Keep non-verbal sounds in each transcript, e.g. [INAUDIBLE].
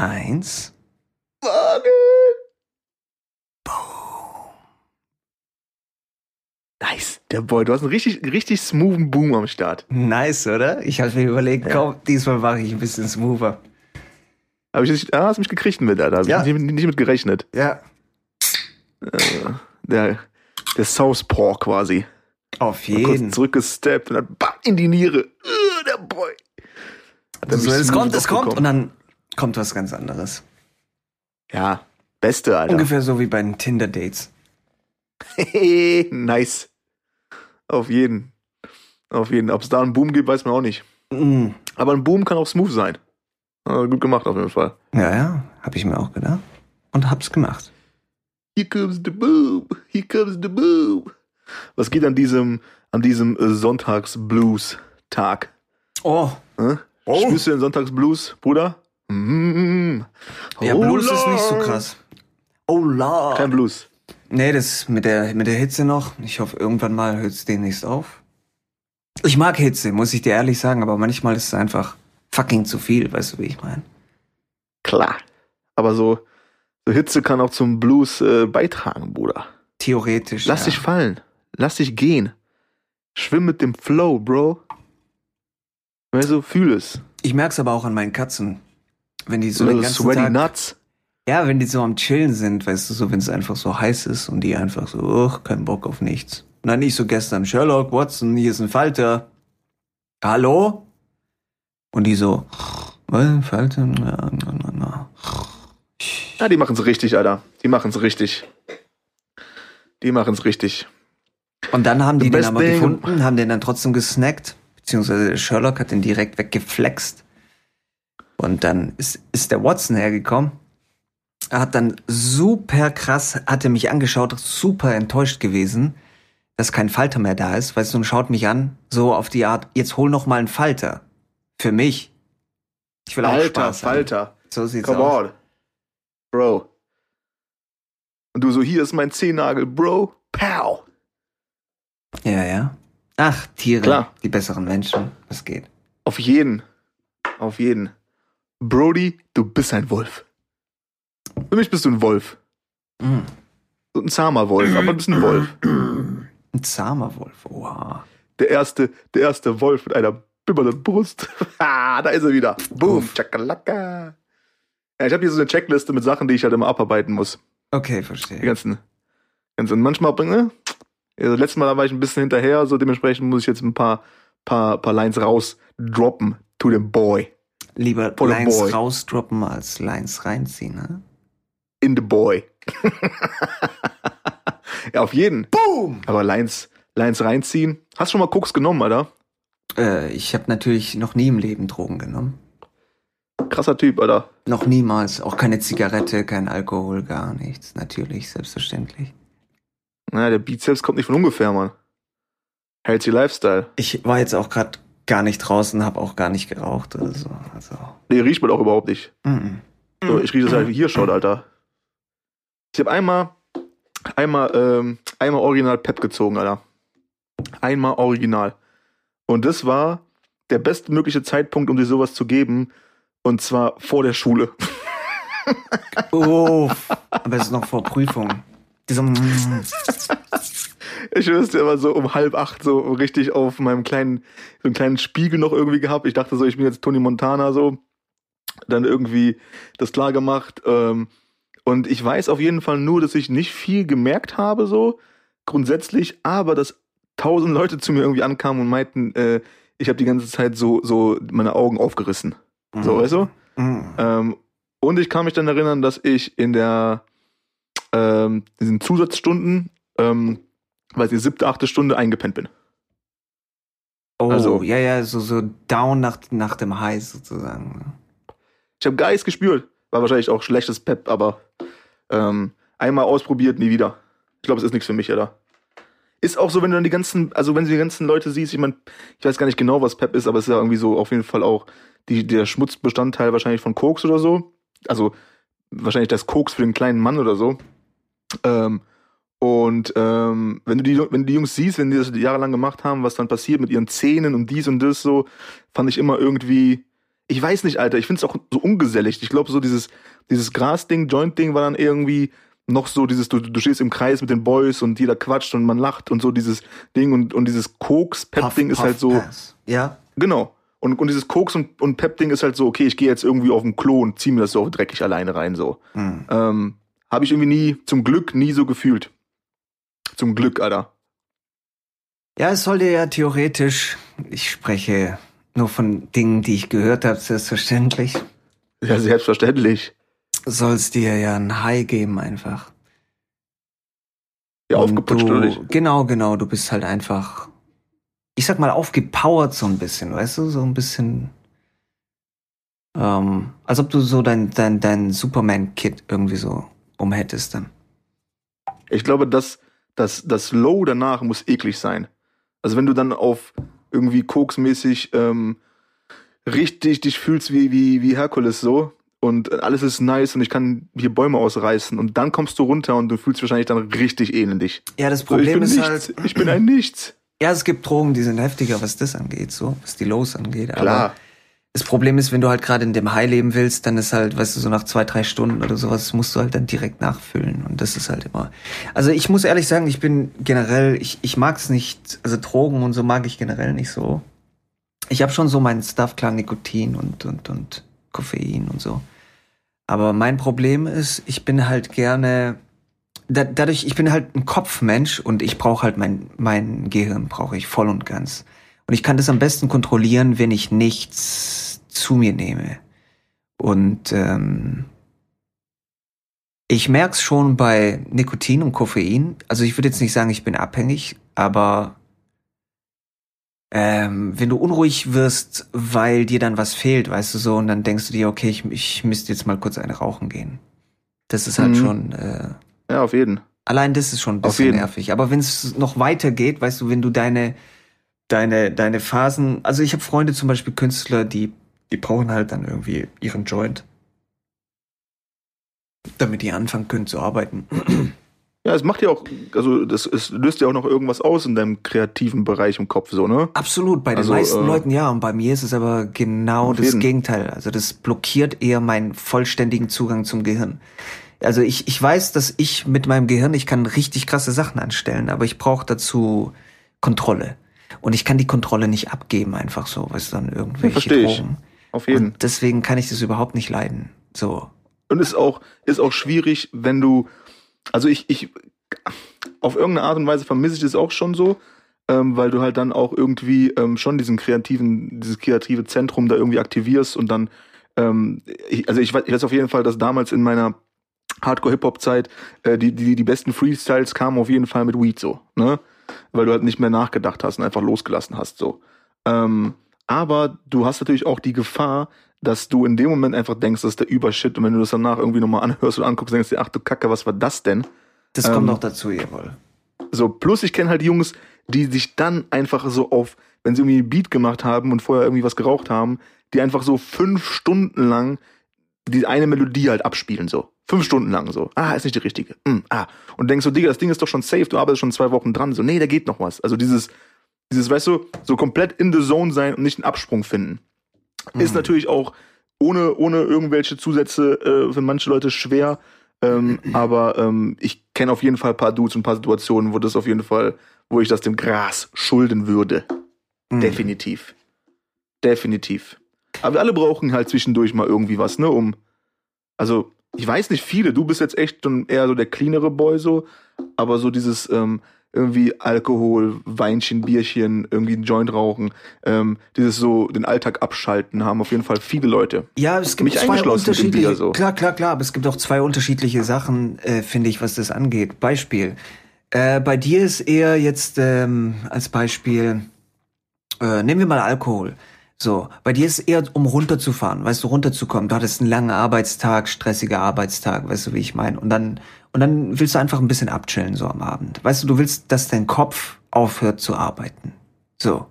Eins. Warte. Nice. Der Boy, du hast einen richtig, richtig smoothen Boom am Start. Nice, oder? Ich habe mir überlegt, komm, diesmal mache ich ein bisschen smoother. Hab ich nicht, ah, hast mich gekriegt mit, Alter. Hab Ja. ich nicht, nicht mit gerechnet. Ja. Der, der Southpaw quasi. Auf Kurz jeden. zurückgesteppt und dann bam, in die Niere. Uh, der Boy. So, es kommt, es kommt und dann kommt was ganz anderes. Ja, beste, Alter. Ungefähr so wie bei den Tinder-Dates. [LAUGHS] nice. Auf jeden. Auf jeden. Ob es da einen Boom gibt, weiß man auch nicht. Mm. Aber ein Boom kann auch smooth sein. Ah, gut gemacht auf jeden Fall. Ja, ja, habe ich mir auch gedacht. Und hab's gemacht. Here comes the boom. Here comes the boom. Was geht an diesem, an diesem äh, Sonntags-Blues-Tag? Oh. Hä? Oh. Spürst du den Sonntags-Blues, Bruder? Mm. Ja, Oh Blues ist nicht so Lord. krass. Oh la. Kein Blues. Nee, das mit der, mit der Hitze noch. Ich hoffe, irgendwann mal hört es demnächst auf. Ich mag Hitze, muss ich dir ehrlich sagen, aber manchmal ist es einfach fucking zu viel, weißt du, wie ich meine? Klar. Aber so, so Hitze kann auch zum Blues äh, beitragen, Bruder. Theoretisch. Lass ja. dich fallen. Lass dich gehen. Schwimm mit dem Flow, Bro. Weißt du, fühl es. Ich merk's aber auch an meinen Katzen. Wenn die so den ganzen sweaty Tag, nuts. ja, wenn die so am Chillen sind, weißt du, so wenn es einfach so heiß ist und die einfach so, uch, kein Bock auf nichts. Dann nicht so gestern, Sherlock, Watson, hier ist ein Falter. Hallo? Und die so, was, Falter? Na, na, na, na. Ja, die machen's richtig, Alter. Die machen's richtig. Die machen's richtig. Und dann haben die The den aber thing- gefunden, haben den dann trotzdem gesnackt, beziehungsweise der Sherlock hat den direkt weggeflext. Und dann ist, ist der Watson hergekommen. Er hat dann super krass, hatte mich angeschaut, super enttäuscht gewesen, dass kein Falter mehr da ist, weißt du, und schaut mich an, so auf die Art, jetzt hol noch mal einen Falter. Für mich. Ich will auch Alter, Spaß haben. Falter. So sieht's Come aus. on. Bro. Und du so, hier ist mein Zehennagel, Bro. Pow. Ja, ja. Ach, Tiere, Klar. die besseren Menschen. Was geht? Auf jeden. Auf jeden. Brody, du bist ein Wolf. Für mich bist du ein Wolf. Mm. So ein zahmer Wolf, aber du bist ein Wolf. Ein zahmer Wolf, wow. Der erste, der erste Wolf mit einer bibbernden Brust. [LAUGHS] ah, da ist er wieder. Boom, Uff. chakalaka. Ja, ich habe hier so eine Checkliste mit Sachen, die ich halt immer abarbeiten muss. Okay, Die verstehe. ganzen. ganzen manchmal, ne? Also, letztes Mal war ich ein bisschen hinterher, so dementsprechend muss ich jetzt ein paar, paar, paar Lines raus droppen to the boy. Lieber the Lines boy. rausdroppen als Lines reinziehen, ne? In the boy. [LAUGHS] ja, auf jeden. Boom! Aber Lines, Lines reinziehen. Hast du schon mal Koks genommen, Alter? Äh, ich habe natürlich noch nie im Leben Drogen genommen. Krasser Typ, Alter. Noch niemals. Auch keine Zigarette, kein Alkohol, gar nichts. Natürlich, selbstverständlich. Naja, der Bizeps kommt nicht von ungefähr, Mann. Healthy Lifestyle. Ich war jetzt auch gerade gar nicht draußen, habe auch gar nicht geraucht oder so. Also. Nee, riecht man auch überhaupt nicht. Mm So, ich rieche das halt wie hier schon, Alter. Ich habe einmal, einmal, ähm, einmal original Pep gezogen, Alter. Einmal original. Und das war der bestmögliche Zeitpunkt, um dir sowas zu geben. Und zwar vor der Schule. Oh, aber es ist noch vor Prüfung. Diese, mm, Ich wüsste immer so um halb acht so richtig auf meinem kleinen, so einen kleinen Spiegel noch irgendwie gehabt. Ich dachte so, ich bin jetzt Tony Montana so. Dann irgendwie das klar gemacht. Ähm, und ich weiß auf jeden Fall nur, dass ich nicht viel gemerkt habe so grundsätzlich, aber dass tausend Leute zu mir irgendwie ankamen und meinten, äh, ich habe die ganze Zeit so so meine Augen aufgerissen. So, weißt du? mm. Ähm, und ich kann mich dann erinnern, dass ich in der ähm, diesen Zusatzstunden, ähm, weiß ich, siebte, achte Stunde eingepennt bin. Oh, Also- ja, ja, so, so down nach, nach dem High sozusagen. Ich habe Geist gespürt. War wahrscheinlich auch schlechtes Pep, aber ähm, einmal ausprobiert, nie wieder. Ich glaube, es ist nichts für mich, oder? Ist auch so, wenn du dann die ganzen, also wenn du die ganzen Leute siehst, ich meine, ich weiß gar nicht genau, was Pep ist, aber es ist ja irgendwie so auf jeden Fall auch die, der Schmutzbestandteil wahrscheinlich von Koks oder so. Also wahrscheinlich das Koks für den kleinen Mann oder so. Ähm, Und ähm, wenn du die, wenn du die Jungs siehst, wenn die das jahrelang gemacht haben, was dann passiert mit ihren Zähnen und dies und das so, fand ich immer irgendwie, ich weiß nicht, Alter, ich find's auch so ungesellig. Ich glaube, so dieses, dieses Gras-Ding, Joint-Ding war dann irgendwie noch so dieses, du, du stehst im Kreis mit den Boys und jeder quatscht und man lacht und so dieses Ding und, und dieses Koks-Pep-Ding ist halt so. Pass. Ja. Genau. Und, und dieses Koks und, und Pep-Ding ist halt so, okay, ich gehe jetzt irgendwie auf den Klo und zieh mir das so dreckig alleine rein, so. Hm. Ähm, Habe ich irgendwie nie, zum Glück, nie so gefühlt. Zum Glück, Alter. Ja, es sollte ja theoretisch, ich spreche nur von Dingen, die ich gehört habe, selbstverständlich, Ja, selbstverständlich. soll es dir ja ein High geben einfach. Ja, aufgeputscht, du, oder nicht? Genau, genau, du bist halt einfach, ich sag mal, aufgepowert so ein bisschen, weißt du, so ein bisschen, ähm, als ob du so dein, dein, dein Superman-Kit irgendwie so umhättest dann. Ich glaube, das, das, das Low danach muss eklig sein. Also wenn du dann auf irgendwie koksmäßig ähm, richtig dich fühlst wie, wie, wie Herkules so und alles ist nice und ich kann hier Bäume ausreißen und dann kommst du runter und du fühlst wahrscheinlich dann richtig elendig. Ja, das So, Problem bin ist nichts. halt, Ich bin ein Nichts. ja, es gibt Drogen, die sind heftiger, was das angeht, so, was die Lows angeht. Aber Klar. Das Problem ist, wenn du halt gerade in dem High leben willst, dann ist halt, weißt du, so nach zwei, drei Stunden oder sowas, musst du halt dann direkt nachfüllen. Und das ist halt immer. Also ich muss ehrlich sagen, ich bin generell, ich, ich mag's nicht, also Drogen und so mag ich generell nicht so. Ich habe schon so meinen Stuff, klar, Nikotin und, und, und Koffein und so. Aber mein Problem ist, ich bin halt gerne, da, dadurch, ich bin halt ein Kopfmensch und ich brauche halt mein, mein Gehirn, brauche ich voll und ganz. Und ich kann das am besten kontrollieren, wenn ich nichts zu mir nehme. Und ähm, ich merk's schon bei Nikotin und Koffein. Also ich würde jetzt nicht sagen, ich bin abhängig, aber ähm, wenn du unruhig wirst, weil dir dann was fehlt, weißt du so, und dann denkst du dir, okay, ich, ich müsste jetzt mal kurz eine rauchen gehen. Das ist halt Mhm. schon, äh, Ja, auf jeden. Allein das ist schon ein bisschen nervig. Aber wenn es noch weiter geht, weißt du, wenn du deine, deine, deine Phasen, also ich habe Freunde zum Beispiel Künstler, die, die brauchen halt dann irgendwie ihren Joint, damit die anfangen können zu arbeiten. Ja, es macht ja auch, also das, es löst ja auch noch irgendwas aus in deinem kreativen Bereich im Kopf, so, ne? Absolut, bei den Also, meisten äh, Leuten ja. Und bei mir ist es aber genau das jeden. Gegenteil. Also das blockiert eher meinen vollständigen Zugang zum Gehirn. Also ich, ich weiß, dass ich mit meinem Gehirn, ich kann richtig krasse Sachen anstellen, aber ich brauche dazu Kontrolle. Und ich kann die Kontrolle nicht abgeben, einfach so, weißt du, dann irgendwelche ich. Drogen. Auf jeden. Und deswegen kann ich das überhaupt nicht leiden. So. Und ist auch, ist auch schwierig, wenn du, also ich, ich, auf irgendeine Art und Weise vermisse ich das auch schon so, ähm, weil du halt dann auch irgendwie ähm, schon diesen kreativen, dieses kreative Zentrum da irgendwie aktivierst und dann, ähm, ich, also ich weiß, ich weiß auf jeden Fall, dass damals in meiner Hardcore-Hip-Hop-Zeit äh, die, die, die besten Freestyles kamen auf jeden Fall mit Weed so, ne? Weil du halt nicht mehr nachgedacht hast und einfach losgelassen hast so. Ähm, aber du hast natürlich auch die Gefahr, dass du in dem Moment einfach denkst, das ist der Übershit und wenn du das danach irgendwie nochmal anhörst oder anguckst, denkst du dir, ach du Kacke, was war das denn? Das Ähm, kommt noch dazu, jawohl. So, plus ich kenne halt Jungs, die sich dann einfach so auf, wenn sie irgendwie einen Beat gemacht haben und vorher irgendwie was geraucht haben, die einfach so fünf Stunden lang die eine Melodie halt abspielen, so. Fünf Stunden lang so. Ah, ist nicht die richtige. Mm, ah. Und denkst so, Digga, das Ding ist doch schon safe, du arbeitest schon zwei Wochen dran. So, nee, da geht noch was. Also dieses, dieses, weißt du, so komplett in the zone sein und nicht einen Absprung finden. Ist Mhm. natürlich auch ohne, ohne irgendwelche Zusätze äh, für manche Leute schwer. Ähm, [CLEARS THROAT] aber ähm, ich kenne auf jeden Fall ein paar Dudes und ein paar Situationen, wo das auf jeden Fall, wo ich das dem Gras schulden würde. Mhm. Definitiv. Definitiv. Aber wir alle brauchen halt zwischendurch mal irgendwie was, ne, um. Also, ich weiß nicht viele, du bist jetzt echt schon eher so der cleanere Boy so, aber so dieses ähm, irgendwie Alkohol, Weinchen, Bierchen, irgendwie einen Joint rauchen, ähm, dieses so den Alltag abschalten haben auf jeden Fall viele Leute. Ja, es gibt Mich zwei unterschiedliche. Bier, so. Klar, klar, klar. Aber es gibt auch zwei unterschiedliche Sachen, äh, finde ich, was das angeht. Beispiel. Äh, bei dir ist eher jetzt ähm, als Beispiel, äh, nehmen wir mal Alkohol. So, bei dir ist eher um runterzufahren, weißt du, runterzukommen. Du hattest einen langen Arbeitstag, stressiger Arbeitstag, weißt du, wie ich meine. Und dann, und dann willst du einfach ein bisschen abchillen so am Abend. Weißt du, du willst, dass dein Kopf aufhört zu arbeiten. So.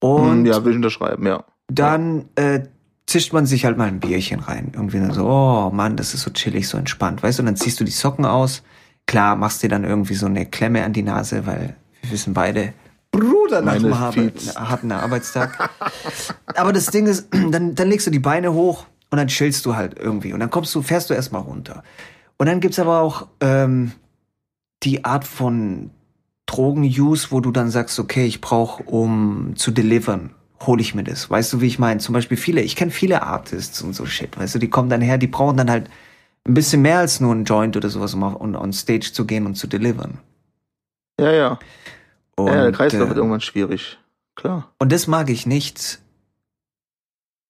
Und Hm, ja, will ich unterschreiben, ja. dann äh, zischt man sich halt mal ein Bierchen rein. Irgendwie so, oh Mann, das ist so chillig, so entspannt, weißt du? Und dann ziehst du die Socken aus, klar, machst dir dann irgendwie so eine Klemme an die Nase, weil wir wissen beide, Bruder, nach dem harten Arbeitstag. Aber das Ding ist, [CLEARS THROAT] dann, dann legst du die Beine hoch und dann chillst du halt irgendwie. Und dann kommst du, fährst du erstmal runter. Und dann gibt's aber auch ähm, die Art von Drogen-Use, wo du dann sagst, okay, ich brauche, um zu delivern, hole ich mir das. Weißt du, wie ich meine? Zum Beispiel viele, ich kenne viele Artists und so Shit, weißt du, die kommen dann her, die brauchen dann halt ein bisschen mehr als nur ein Joint oder sowas, um on, on Stage zu gehen und zu delivern. Ja, ja. Und, ja, der Kreislauf äh, wird irgendwann schwierig. Klar. Und das mag ich nicht.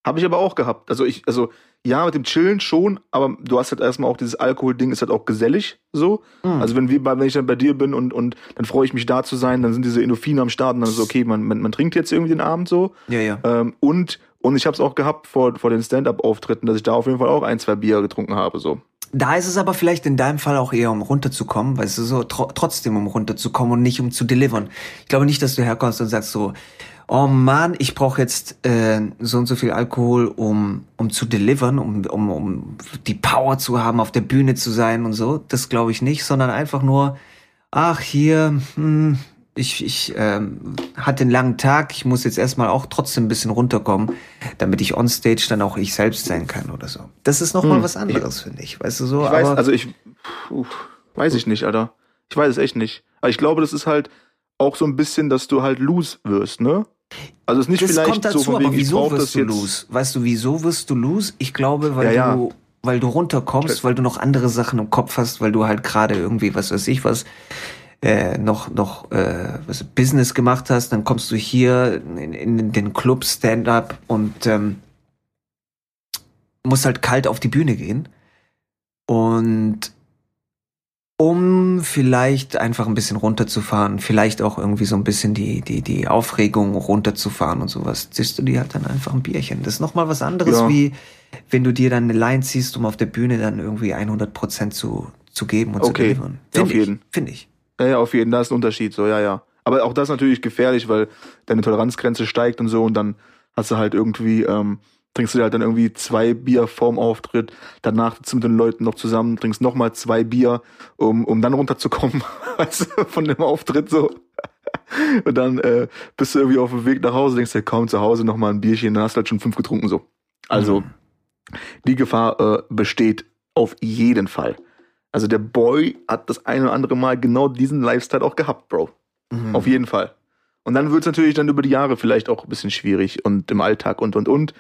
Habe ich aber auch gehabt. Also ich, also ja, mit dem Chillen schon, aber du hast halt erstmal auch dieses Alkohol-Ding, ist halt auch gesellig so. Mhm. Also wenn wir wenn ich dann bei dir bin und, und dann freue ich mich da zu sein, dann sind diese Endorphine am Start und dann ist so, okay, man, man, man trinkt jetzt irgendwie den Abend so. Ja, ja. Ähm, und, und ich habe es auch gehabt vor, vor den Stand-Up-Auftritten, dass ich da auf jeden Fall auch ein, zwei Bier getrunken habe, so. Da ist es aber vielleicht in deinem Fall auch eher um runterzukommen, weißt du, so tr trotzdem um runterzukommen und nicht um zu delivern. Ich glaube nicht, dass du herkommst und sagst so, oh Mann, ich brauche jetzt äh, so und so viel Alkohol, um, um zu delivern, um, um, um die Power zu haben, auf der Bühne zu sein und so. Das glaube ich nicht, sondern einfach nur, ach hier, hm, ich, ich ähm, hatte einen langen Tag, ich muss jetzt erstmal auch trotzdem ein bisschen runterkommen, damit ich onstage dann auch ich selbst sein kann oder so. Das ist nochmal hm. was anderes, finde ich. Weißt du so? Ich weiß, also ich puh, weiß ich nicht, Alter. Ich weiß es echt nicht. Aber ich glaube, das ist halt auch so ein bisschen, dass du halt loose wirst, ne? Also es ist nicht das vielleicht kommt dazu, so aber wegen, wieso wirst du lose? Weißt du, wieso wirst du lose? Ich glaube, weil ja, ja. du weil du runterkommst, weil du noch andere Sachen im Kopf hast, weil du halt gerade irgendwie, was weiß ich was, äh, noch noch äh, was Business gemacht hast, dann kommst du hier in, in den Club Stand-up und ähm, musst halt kalt auf die Bühne gehen und um vielleicht einfach ein bisschen runterzufahren, vielleicht auch irgendwie so ein bisschen die, die, die Aufregung runterzufahren und sowas, ziehst du dir halt dann einfach ein Bierchen. Das ist nochmal was anderes, ja. wie wenn du dir dann eine Line ziehst, um auf der Bühne dann irgendwie 100 Prozent zu, zu geben und okay. zu delivern. Finde auf ich, jeden. Finde ich. Ja, ja, auf jeden, da ist ein Unterschied, so, ja, ja. Aber auch das ist natürlich gefährlich, weil deine Toleranzgrenze steigt und so und dann hast du halt irgendwie, ähm, trinkst du dir halt dann irgendwie zwei Bier vorm Auftritt, danach sitzt du mit den Leuten noch zusammen, trinkst nochmal zwei Bier, um, um dann runterzukommen, [LAUGHS] weißt du, von dem Auftritt so. [LAUGHS] Und dann äh, bist du irgendwie auf dem Weg nach Hause, denkst dir, komm zu Hause nochmal ein Bierchen, dann hast du halt schon fünf getrunken so. Also, mhm. die Gefahr äh, besteht auf jeden Fall. Also der Boy hat das eine oder andere Mal genau diesen Lifestyle auch gehabt, Bro. Mhm. Auf jeden Fall. Und dann wird es natürlich dann über die Jahre vielleicht auch ein bisschen schwierig und im Alltag und und und.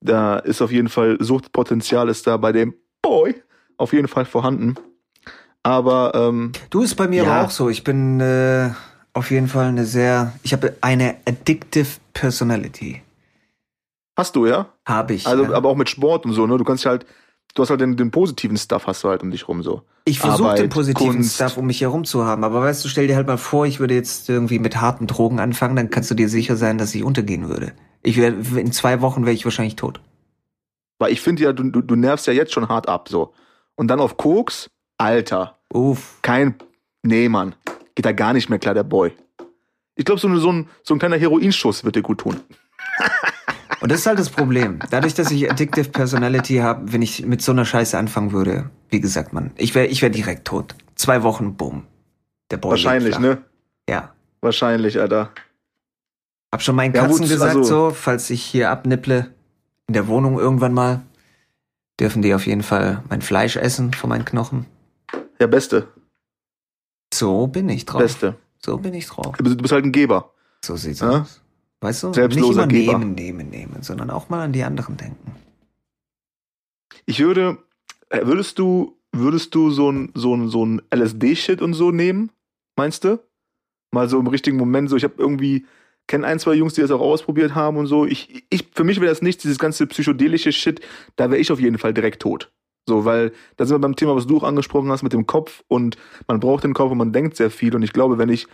Da ist auf jeden Fall Suchtpotenzial ist da bei dem Boy auf jeden Fall vorhanden. Aber ähm, du ist bei mir ja. aber auch so. Ich bin äh, auf jeden Fall eine sehr, ich habe eine addictive Personality. Hast du ja? Habe ich. Also, ja. aber auch mit Sport und so. Ne, du kannst halt, du hast halt den, den positiven Stuff hast du halt um dich rum so. Ich versuche den positiven Kunst. Stuff um mich herum zu haben, aber weißt du, stell dir halt mal vor, ich würde jetzt irgendwie mit harten Drogen anfangen, dann kannst du dir sicher sein, dass ich untergehen würde. Ich wär, in zwei Wochen wäre ich wahrscheinlich tot. Weil ich finde ja, du, du, du nervst ja jetzt schon hart ab, so. Und dann auf Koks, Alter. Uff. Kein, nee, Mann. Geht da gar nicht mehr klar, der Boy. Ich glaube, so, so, ein, so ein kleiner Heroinschuss wird dir gut tun. [LAUGHS] Und das ist halt das Problem. Dadurch, dass ich Addictive Personality habe, wenn ich mit so einer Scheiße anfangen würde, wie gesagt, man, ich wäre ich wär direkt tot. Zwei Wochen, bumm. Der Boy Wahrscheinlich, ne? Ja. Wahrscheinlich, Alter. Hab schon meinen Katzen ja, gut, gesagt, also, so, falls ich hier abnipple, in der Wohnung irgendwann mal, dürfen die auf jeden Fall mein Fleisch essen von meinen Knochen. Ja, Beste. So bin ich drauf. Beste. So bin ich drauf. Du bist halt ein Geber. So sieht's ja? aus. Weißt du? Selbstloser Nicht immer nehmen, nehmen, nehmen, sondern auch mal an die anderen denken. Ich würde, äh, würdest du, würdest du so ein, so ein, so ein LSD-Shit und so nehmen? Meinst du? Mal so im richtigen Moment, so ich habe irgendwie kenne ein, zwei Jungs, die das auch ausprobiert haben und so. Ich, ich, für mich wäre das nichts, dieses ganze psychedelische Shit, da wäre ich auf jeden Fall direkt tot. So, weil da sind wir beim Thema, was du auch angesprochen hast mit dem Kopf und man braucht den Kopf und man denkt sehr viel und ich glaube, wenn ich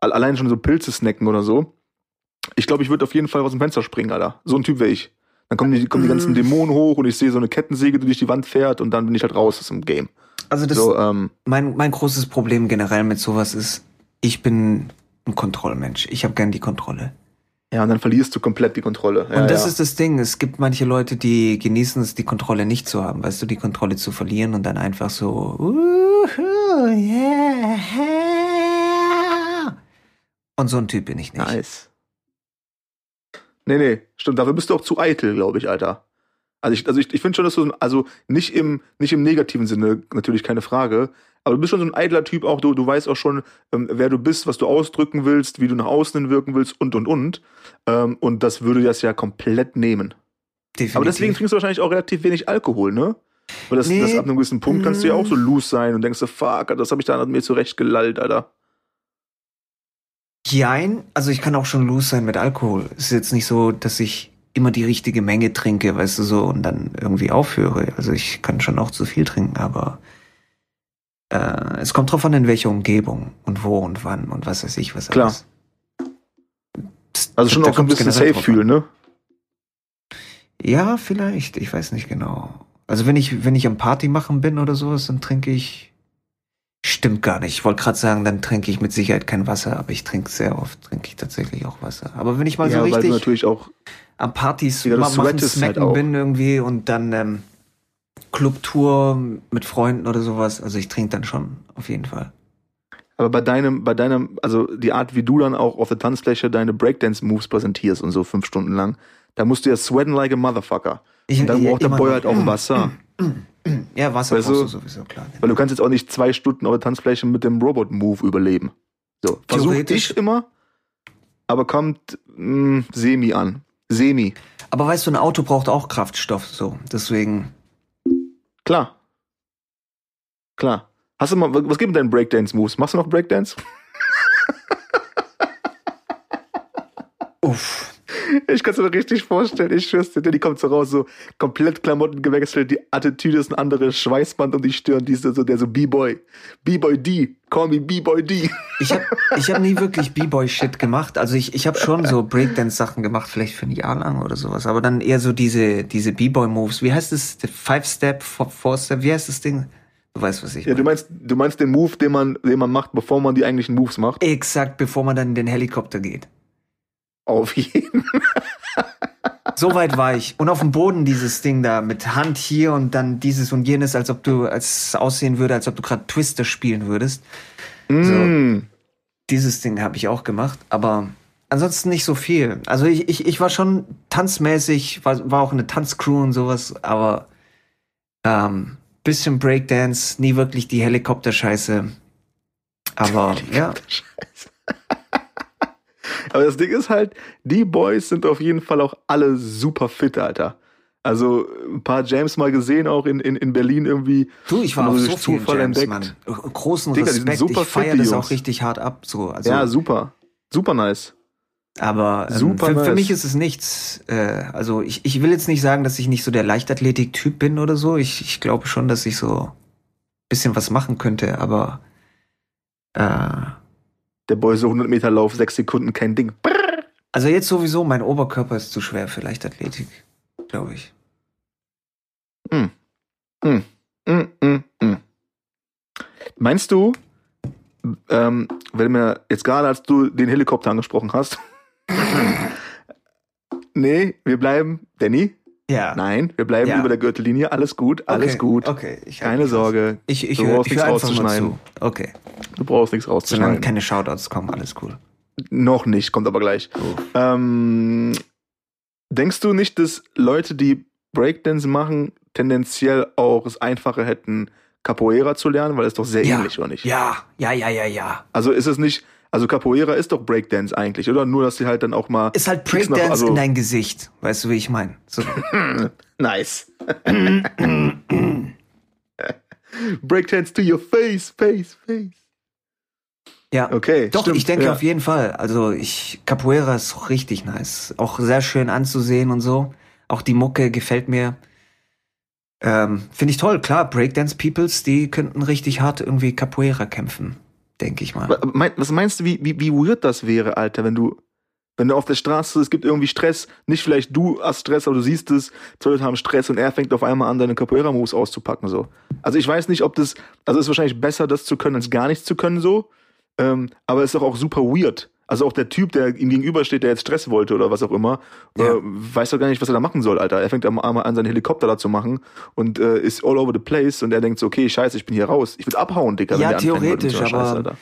allein schon so Pilze snacken oder so, ich glaube, ich würde auf jeden Fall aus dem Fenster springen, Alter. So ein Typ wäre ich. Dann kommen die, kommen die ganzen mm. Dämonen hoch und ich sehe so eine Kettensäge, die durch die Wand fährt und dann bin ich halt raus aus dem Game. Also das, so, ähm, mein, mein großes Problem generell mit sowas ist, ich bin ein Kontrollmensch. Ich habe gern die Kontrolle. Ja, und dann verlierst du komplett die Kontrolle. Ja, und das ja. ist das Ding. Es gibt manche Leute, die genießen es, die Kontrolle nicht zu haben, weißt du, die Kontrolle zu verlieren und dann einfach so, uh, Oh, yeah. Und so ein Typ bin ich nicht. Nice. Nee, nee, stimmt. Dafür bist du auch zu eitel, glaube ich, Alter. Also ich, also ich, ich finde schon, dass du, also nicht im, nicht im negativen Sinne, natürlich keine Frage, aber du bist schon so ein eitler Typ auch, du, du weißt auch schon, ähm, wer du bist, was du ausdrücken willst, wie du nach außen hin wirken willst und, und, und. Ähm, und das würde das ja komplett nehmen. Definitiv. Aber deswegen trinkst du wahrscheinlich auch relativ wenig Alkohol, ne? Weil das, Nee. das ab einem gewissen Punkt kannst du ja auch so loose sein und denkst fuck, das habe ich da mir zurecht gelallt, Alter. Jein, also ich kann auch schon loose sein mit Alkohol. Es ist jetzt nicht so, dass ich immer die richtige Menge trinke, weißt du so, und dann irgendwie aufhöre. Also ich kann schon auch zu viel trinken, aber äh, es kommt drauf an, in welcher Umgebung und wo und wann und was weiß ich, was Klar. alles. Das- Also schon auch ein bisschen safe fühlen, ne? Ja, vielleicht, ich weiß nicht genau. Also wenn ich, wenn ich am Party machen bin oder sowas, dann trinke ich. Stimmt gar nicht. Ich wollte gerade sagen, dann trinke ich mit Sicherheit kein Wasser, aber ich trinke sehr oft, trinke ich tatsächlich auch Wasser. Aber wenn ich mal ja, so richtig natürlich auch, am Partys Ja, du ma machen, sweatest halt bin irgendwie und dann ähm, Clubtour mit Freunden oder sowas. Also ich trinke dann schon, auf jeden Fall. aber bei deinem, bei deinem, also die Art, wie du dann auch auf der Tanzfläche deine Breakdance-Moves präsentierst und so fünf Stunden lang, da musst du ja sweaten like a motherfucker. Ich, Und dann braucht der Boy halt auch Wasser. [CLEARS THROAT] Ja, Wasser Weißt du? sowieso, klar. Weil du kannst jetzt auch nicht zwei Stunden auf der Tanzfläche mit dem Robot-Move überleben. So, versuch ich immer, aber kommt mh, semi an. Semi. Aber weißt du, ein Auto braucht auch Kraftstoff, so. Deswegen. Klar. Klar. Hast du mal, was gibt denn deinen Breakdance-Moves? Machst du noch Breakdance? Uff. Ich kann es mir richtig vorstellen. Ich schwör's dir, die kommt so raus, so komplett Klamotten gewechselt, die Attitüde ist ein anderes Schweißband um die Stirn, die ist so, der so B-Boy. B-Boy D. Call me B-Boy D. Ich habe ich hab nie wirklich B-Boy-Shit gemacht. Also ich, ich habe schon so Breakdance-Sachen gemacht, vielleicht für ein Jahr lang oder sowas. Aber dann eher so diese, diese B-Boy-Moves. Wie heißt es? Five-Step, Four-Step? Wie heißt das Ding? Du weißt, was ich Ja, du meine. meinst, du meinst den Move, den man, den man macht, bevor man die eigentlichen Moves macht? Exakt, bevor man dann in den Helikopter geht. Auf jeden. [LAUGHS] So weit war ich. Und auf dem Boden dieses Ding da mit Hand hier und dann dieses und jenes, als ob du, als aussehen würde, als ob du gerade Twister spielen würdest. Mm. Dieses Ding habe ich auch gemacht, aber ansonsten nicht so viel. Also ich, ich, ich war schon tanzmäßig, war, war auch eine Tanzcrew und sowas, aber ähm, bisschen Breakdance, nie wirklich die Helikopter-Scheiße. Aber ja, Scheiße. Aber das Ding ist halt, die Boys sind auf jeden Fall auch alle super fit, Alter. Also ein paar Jams mal gesehen, auch in, in, in Berlin irgendwie. du, ich war auf so vielen Zufall Jams, entdeckt? Mann. Großen Digga, Respekt, super ich feiere das Jungs. auch richtig hart ab. So, also, ja, super. Super nice. Aber ähm, Super für, für nice. mich ist es nichts. Äh, also ich, ich will jetzt nicht sagen, dass ich nicht so der Leichtathletik-Typ bin oder so. Ich, ich glaube schon, dass ich so ein bisschen was machen könnte, aber äh, Der Boy so 100 Meter Lauf, sechs Sekunden, kein Ding. also jetzt sowieso, mein Oberkörper ist zu schwer für Leichtathletik, glaube ich. Mm, mm, mm. Meinst du, ähm, wenn mir jetzt gerade als du den Helikopter angesprochen hast, [LAUGHS] nee, wir bleiben, Danny, Ja. nein, wir bleiben Ja. über der Gürtellinie, alles gut, alles okay, gut, Okay, ich keine Sorge, Ich, ich Du brauchst ich nichts rauszuschneiden. zu. Okay. du brauchst nichts Solange rauszuschneiden. keine Shoutouts kommen, alles cool. Noch nicht, kommt aber gleich. Ähm, denkst du nicht, dass Leute, die Breakdance machen, tendenziell auch es einfacher hätten, Capoeira zu lernen, weil es doch sehr Ja. ähnlich, oder nicht? Ja, ja, ja, ja, ja. Also ist es nicht, also Capoeira ist doch Breakdance eigentlich, oder? Nur, dass sie halt dann auch mal. Ist halt Kicks nach- Breakdance also- in dein Gesicht. Weißt du, wie ich meine? So. [LAUGHS] Nice. [LAUGHS] Breakdance to your face, face, face. Ja. Okay. Doch, stimmt, ich denke ja. auf jeden Fall. Also ich Capoeira ist richtig nice. Auch sehr schön anzusehen und so. Auch die Mucke gefällt mir. Ähm, Finde ich toll. Klar, Breakdance Peoples, die könnten richtig hart irgendwie Capoeira kämpfen. Denke ich mal. Was meinst du, wie, wie, wie weird das wäre, Alter, wenn du, wenn du auf der Straße, es gibt irgendwie Stress, nicht vielleicht du hast Stress, aber du siehst es, zwei Leute haben Stress und er fängt auf einmal an, deine Capoeira-Moves auszupacken, so. Also ich weiß nicht, ob das, also ist wahrscheinlich besser, das zu können, als gar nichts zu können, so. Ähm, aber es ist doch auch super weird. Also auch der Typ, der ihm gegenübersteht, der jetzt Stress wollte oder was auch immer, Ja. äh, weiß doch gar nicht, was er da machen soll, Alter. Er fängt am einmal an, seinen Helikopter da zu machen und äh, ist all over the place und er denkt so, okay, scheiße, ich bin hier raus. Ich würde abhauen, Dicker, Ja, theoretisch, so aber- Alter.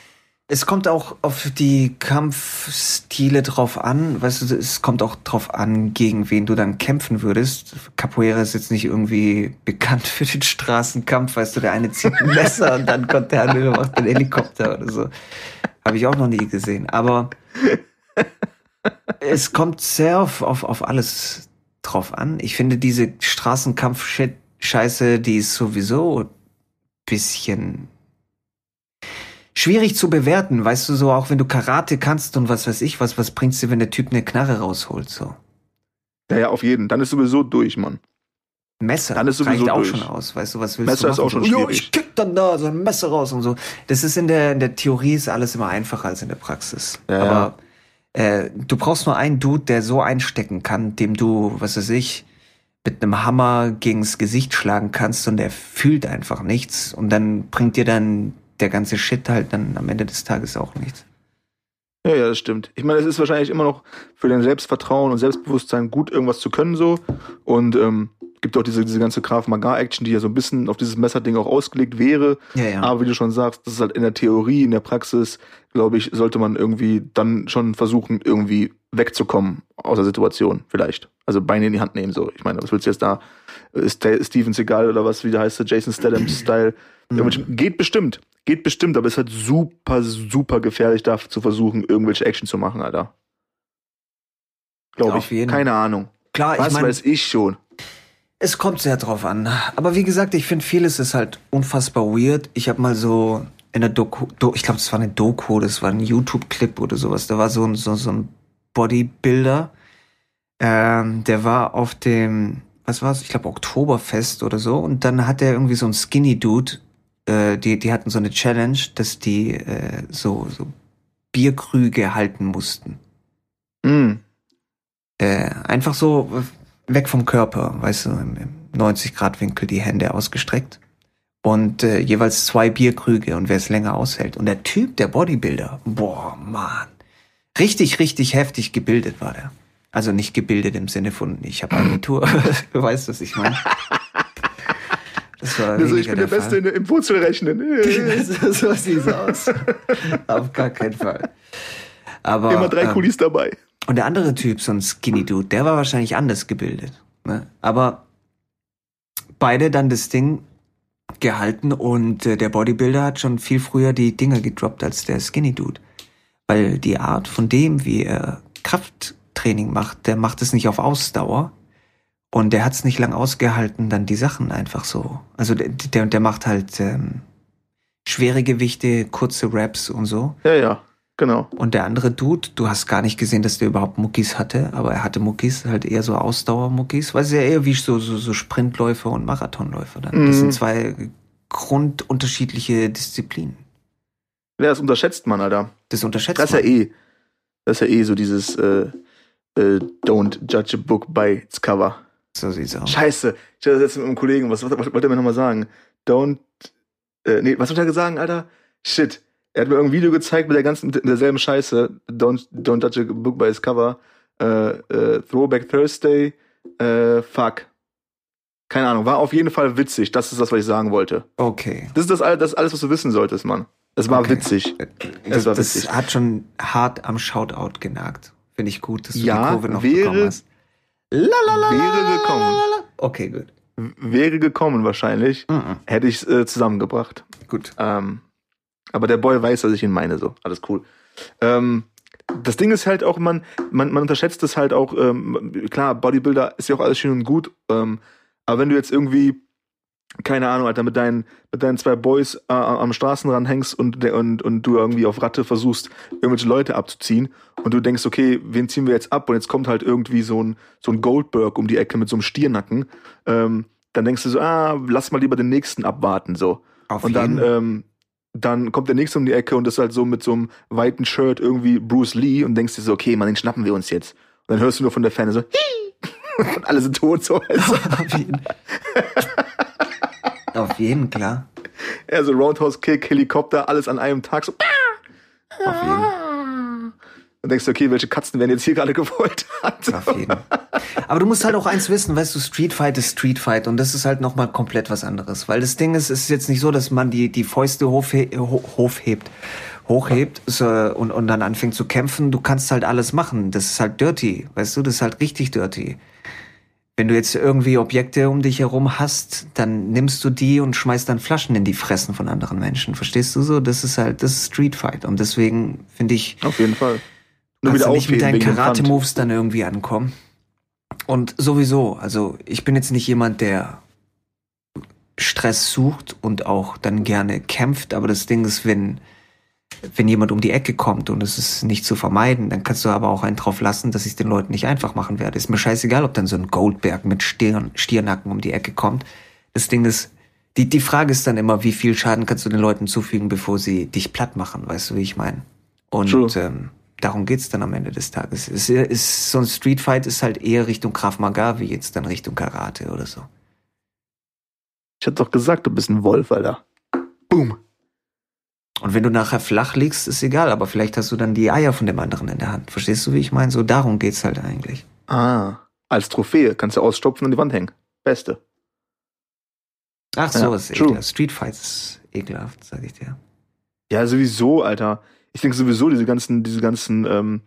Es kommt auch auf die Kampfstile drauf an. Weißt du, es kommt auch drauf an, gegen wen du dann kämpfen würdest. Capoeira ist jetzt nicht irgendwie bekannt für den Straßenkampf. Weißt du, der eine zieht ein Messer und dann kommt der andere macht den Helikopter oder so. Habe ich auch noch nie gesehen. Aber [LAUGHS] es kommt sehr auf, auf, auf alles drauf an. Ich finde diese Straßenkampf-Scheiße, die ist sowieso bisschen schwierig zu bewerten, weißt du, so auch wenn du Karate kannst und was weiß ich, was, was bringt's dir, wenn der Typ eine Knarre rausholt, so. Ja, ja, auf jeden. Dann ist sowieso durch, Mann. Messer Dann ist sowieso reicht auch durch. schon aus, weißt du, was willst Messer du ist machen? auch schon so, Jo, schwierig. ich kick dann da so ein Messer raus und so. Das ist in der, in der Theorie ist alles immer einfacher als in der Praxis. Ja, Aber Äh, du brauchst nur einen Dude, der so einstecken kann, dem du, was weiß ich, mit einem Hammer gegens Gesicht schlagen kannst und der fühlt einfach nichts und dann bringt dir dann der ganze Shit halt dann am Ende des Tages auch nichts. Ja, ja, das stimmt. Ich meine, es ist wahrscheinlich immer noch für dein Selbstvertrauen und Selbstbewusstsein gut, irgendwas zu können so. Und ähm, gibt auch diese, diese ganze Krav Maga-Action, die ja so ein bisschen auf dieses Messerding auch ausgelegt wäre. Ja, ja. Aber wie du schon sagst, das ist halt in der Theorie, in der Praxis, glaube ich, sollte man irgendwie dann schon versuchen, irgendwie wegzukommen aus der Situation, vielleicht. Also Beine in die Hand nehmen, so. Ich meine, was willst du jetzt da? Ist Steven Seagal oder was, wie der heißt, der Jason Statham-Style? [CLEARS THROAT] Irgendwelche- Geht bestimmt. Geht bestimmt, aber es ist halt super, super gefährlich, da zu versuchen, irgendwelche Action zu machen, Alter. Glaube ich. Keine Ahnung. Klar, ich Was meine, weiß ich schon. Es kommt sehr drauf an. Aber wie gesagt, ich finde vieles ist halt unfassbar weird. Ich habe mal so in der Doku, Do, ich glaube, das war eine Doku, das war ein YouTube-Clip oder sowas. Da war so ein, so, so ein Bodybuilder. Ähm, der war auf dem, was war's? Ich glaube, Oktoberfest oder so. Und dann hat er irgendwie so ein Skinny-Dude, äh, die, die hatten so eine Challenge, dass die äh, so, so Bierkrüge halten mussten. Mm. Äh, einfach so weg vom Körper, weißt du, im, im 90-Grad-Winkel die Hände ausgestreckt. Und äh, jeweils zwei Bierkrüge und wer es länger aushält. Und der Typ, der Bodybuilder, boah, Mann. Richtig, richtig heftig gebildet war der. Also nicht gebildet im Sinne von, ich habe Abitur. [LAUGHS] du weißt, was ich meine. Das war Also ich bin der, Fall. Beste in, im Wurzelrechnen. [LAUGHS] so, so sieht's aus. Auf gar keinen Fall. Aber, Immer drei ähm, Kulis dabei. Und der andere Typ, so ein Skinny Dude, der war wahrscheinlich anders gebildet. Ne? Aber beide dann das Ding gehalten und äh, der Bodybuilder hat schon viel früher die Dinger gedroppt als der Skinny Dude. Weil die Art von dem, wie er Krafttraining macht, der macht es nicht auf Ausdauer. Und der hat es nicht lang ausgehalten, dann die Sachen einfach so. Also der, der, der macht halt ähm, schwere Gewichte, kurze Raps und so. Ja, ja, genau. Und der andere Dude, du hast gar nicht gesehen, dass der überhaupt Muckis hatte, aber er hatte Muckis, halt eher so Ausdauermuckis, weil sie ja eher wie so, so, so Sprintläufer und Marathonläufer dann. Das Mhm. sind zwei grundunterschiedliche Disziplinen. Ja, das unterschätzt man, Alter. Das unterschätzt Das ist ja man. eh, das ist ja eh so dieses äh, äh, Don't judge a book by its cover. So sieht's aus. Scheiße, ich hatte das jetzt mit einem Kollegen, was, was, was wollte er mir nochmal sagen? Don't, äh, nee, was wollte er sagen, Alter? Shit. Er hat mir irgendein Video gezeigt mit der ganzen, derselben Scheiße. Don't, don't judge a book by its cover. Äh, äh, Throwback Thursday. Äh, fuck. Keine Ahnung, war auf jeden Fall witzig. Das ist das, was ich sagen wollte. Okay. Das ist das, all- das ist alles, was du wissen solltest, Mann. Es war Okay. witzig. Das, war das witzig. hat schon hart am Shoutout genagt. Finde ich gut, dass du Ja, die Kurve noch wäre- bekommen hast. Lalalala. wäre gekommen. Okay, gut. Wäre gekommen wahrscheinlich. Mhm. Hätte ich äh, zusammengebracht. Gut. Ähm, aber der Boy weiß, dass ich ihn meine, so. Alles cool. Ähm, das Ding ist halt auch, man, man, man unterschätzt es halt auch, ähm, klar, Bodybuilder ist ja auch alles schön und gut, ähm, aber wenn du jetzt irgendwie, keine Ahnung, Alter, mit deinen, mit deinen zwei Boys äh, am Straßenrand hängst und, der- und, und du irgendwie auf Ratte versuchst, irgendwelche Leute abzuziehen und du denkst, okay, wen ziehen wir jetzt ab? Und jetzt kommt halt irgendwie so ein, so ein Goldberg um die Ecke mit so einem Stiernacken, ähm, dann denkst du so, ah, lass mal lieber den nächsten abwarten, so. Auf Und dann, jeden. ähm, dann kommt der nächste um die Ecke und ist halt so mit so einem weiten Shirt irgendwie Bruce Lee und denkst dir so, okay, Mann, den schnappen wir uns jetzt. Und dann hörst du nur von der Ferne so, Hi! [LAUGHS] und alle sind tot, so. Also, [LAUGHS] Auf jeden. Auf jeden, klar. also Roundhouse Kick, Helikopter, alles an einem Tag, so. Auf jeden. Dann denkst du, okay, welche Katzen werden jetzt hier gerade gefoltert? [LAUGHS] Auf jeden. Aber du musst halt auch eins wissen, weißt du, Street Fight ist Street Fight und das ist halt nochmal komplett was anderes. Weil das Ding ist, es ist jetzt nicht so, dass man die, die Fäuste hochhe hochhebt, hochhebt so, und, und dann anfängt zu kämpfen. Du kannst halt alles machen. Das ist halt dirty, weißt du, das ist halt richtig dirty. Wenn du jetzt irgendwie Objekte um dich herum hast, dann nimmst du die und schmeißt dann Flaschen in die Fressen von anderen Menschen. Verstehst du so? Das ist halt, das ist Street Fight. Und deswegen finde ich. Auf jeden Fall. Nur wieder nicht mit deinen Karate-Moves dann irgendwie ankommen. Und sowieso, also ich bin jetzt nicht jemand, der Stress sucht und auch dann gerne kämpft, aber das Ding ist, wenn wenn jemand um die Ecke kommt und es ist nicht zu vermeiden, dann kannst du aber auch einen drauf lassen, dass ich es den Leuten nicht einfach machen werde. Ist mir scheißegal, ob dann so ein Goldberg mit Stirn, Stiernacken um die Ecke kommt. Das Ding ist, die, die Frage ist dann immer, wie viel Schaden kannst du den Leuten zufügen, bevor sie dich platt machen, weißt du, wie ich meine? Und ähm, darum geht's dann am Ende des Tages. Es ist, so ein Streetfight ist halt eher Richtung Krav Maga, wie jetzt dann Richtung Karate oder so. Ich hab doch gesagt, du bist ein Wolf, Alter. Boom. Und wenn du nachher flach liegst, ist egal, aber vielleicht hast du dann die Eier von dem anderen in der Hand. Verstehst du, wie ich meine? So darum geht's halt eigentlich. Ah, als Trophäe kannst du ausstopfen und die Wand hängen. Beste. Ach so, ja, ist ekelhaft. Street Fights ist ekelhaft, sag ich dir. Ja, sowieso, Alter. Ich denke sowieso, diese ganzen, diese ganzen ähm,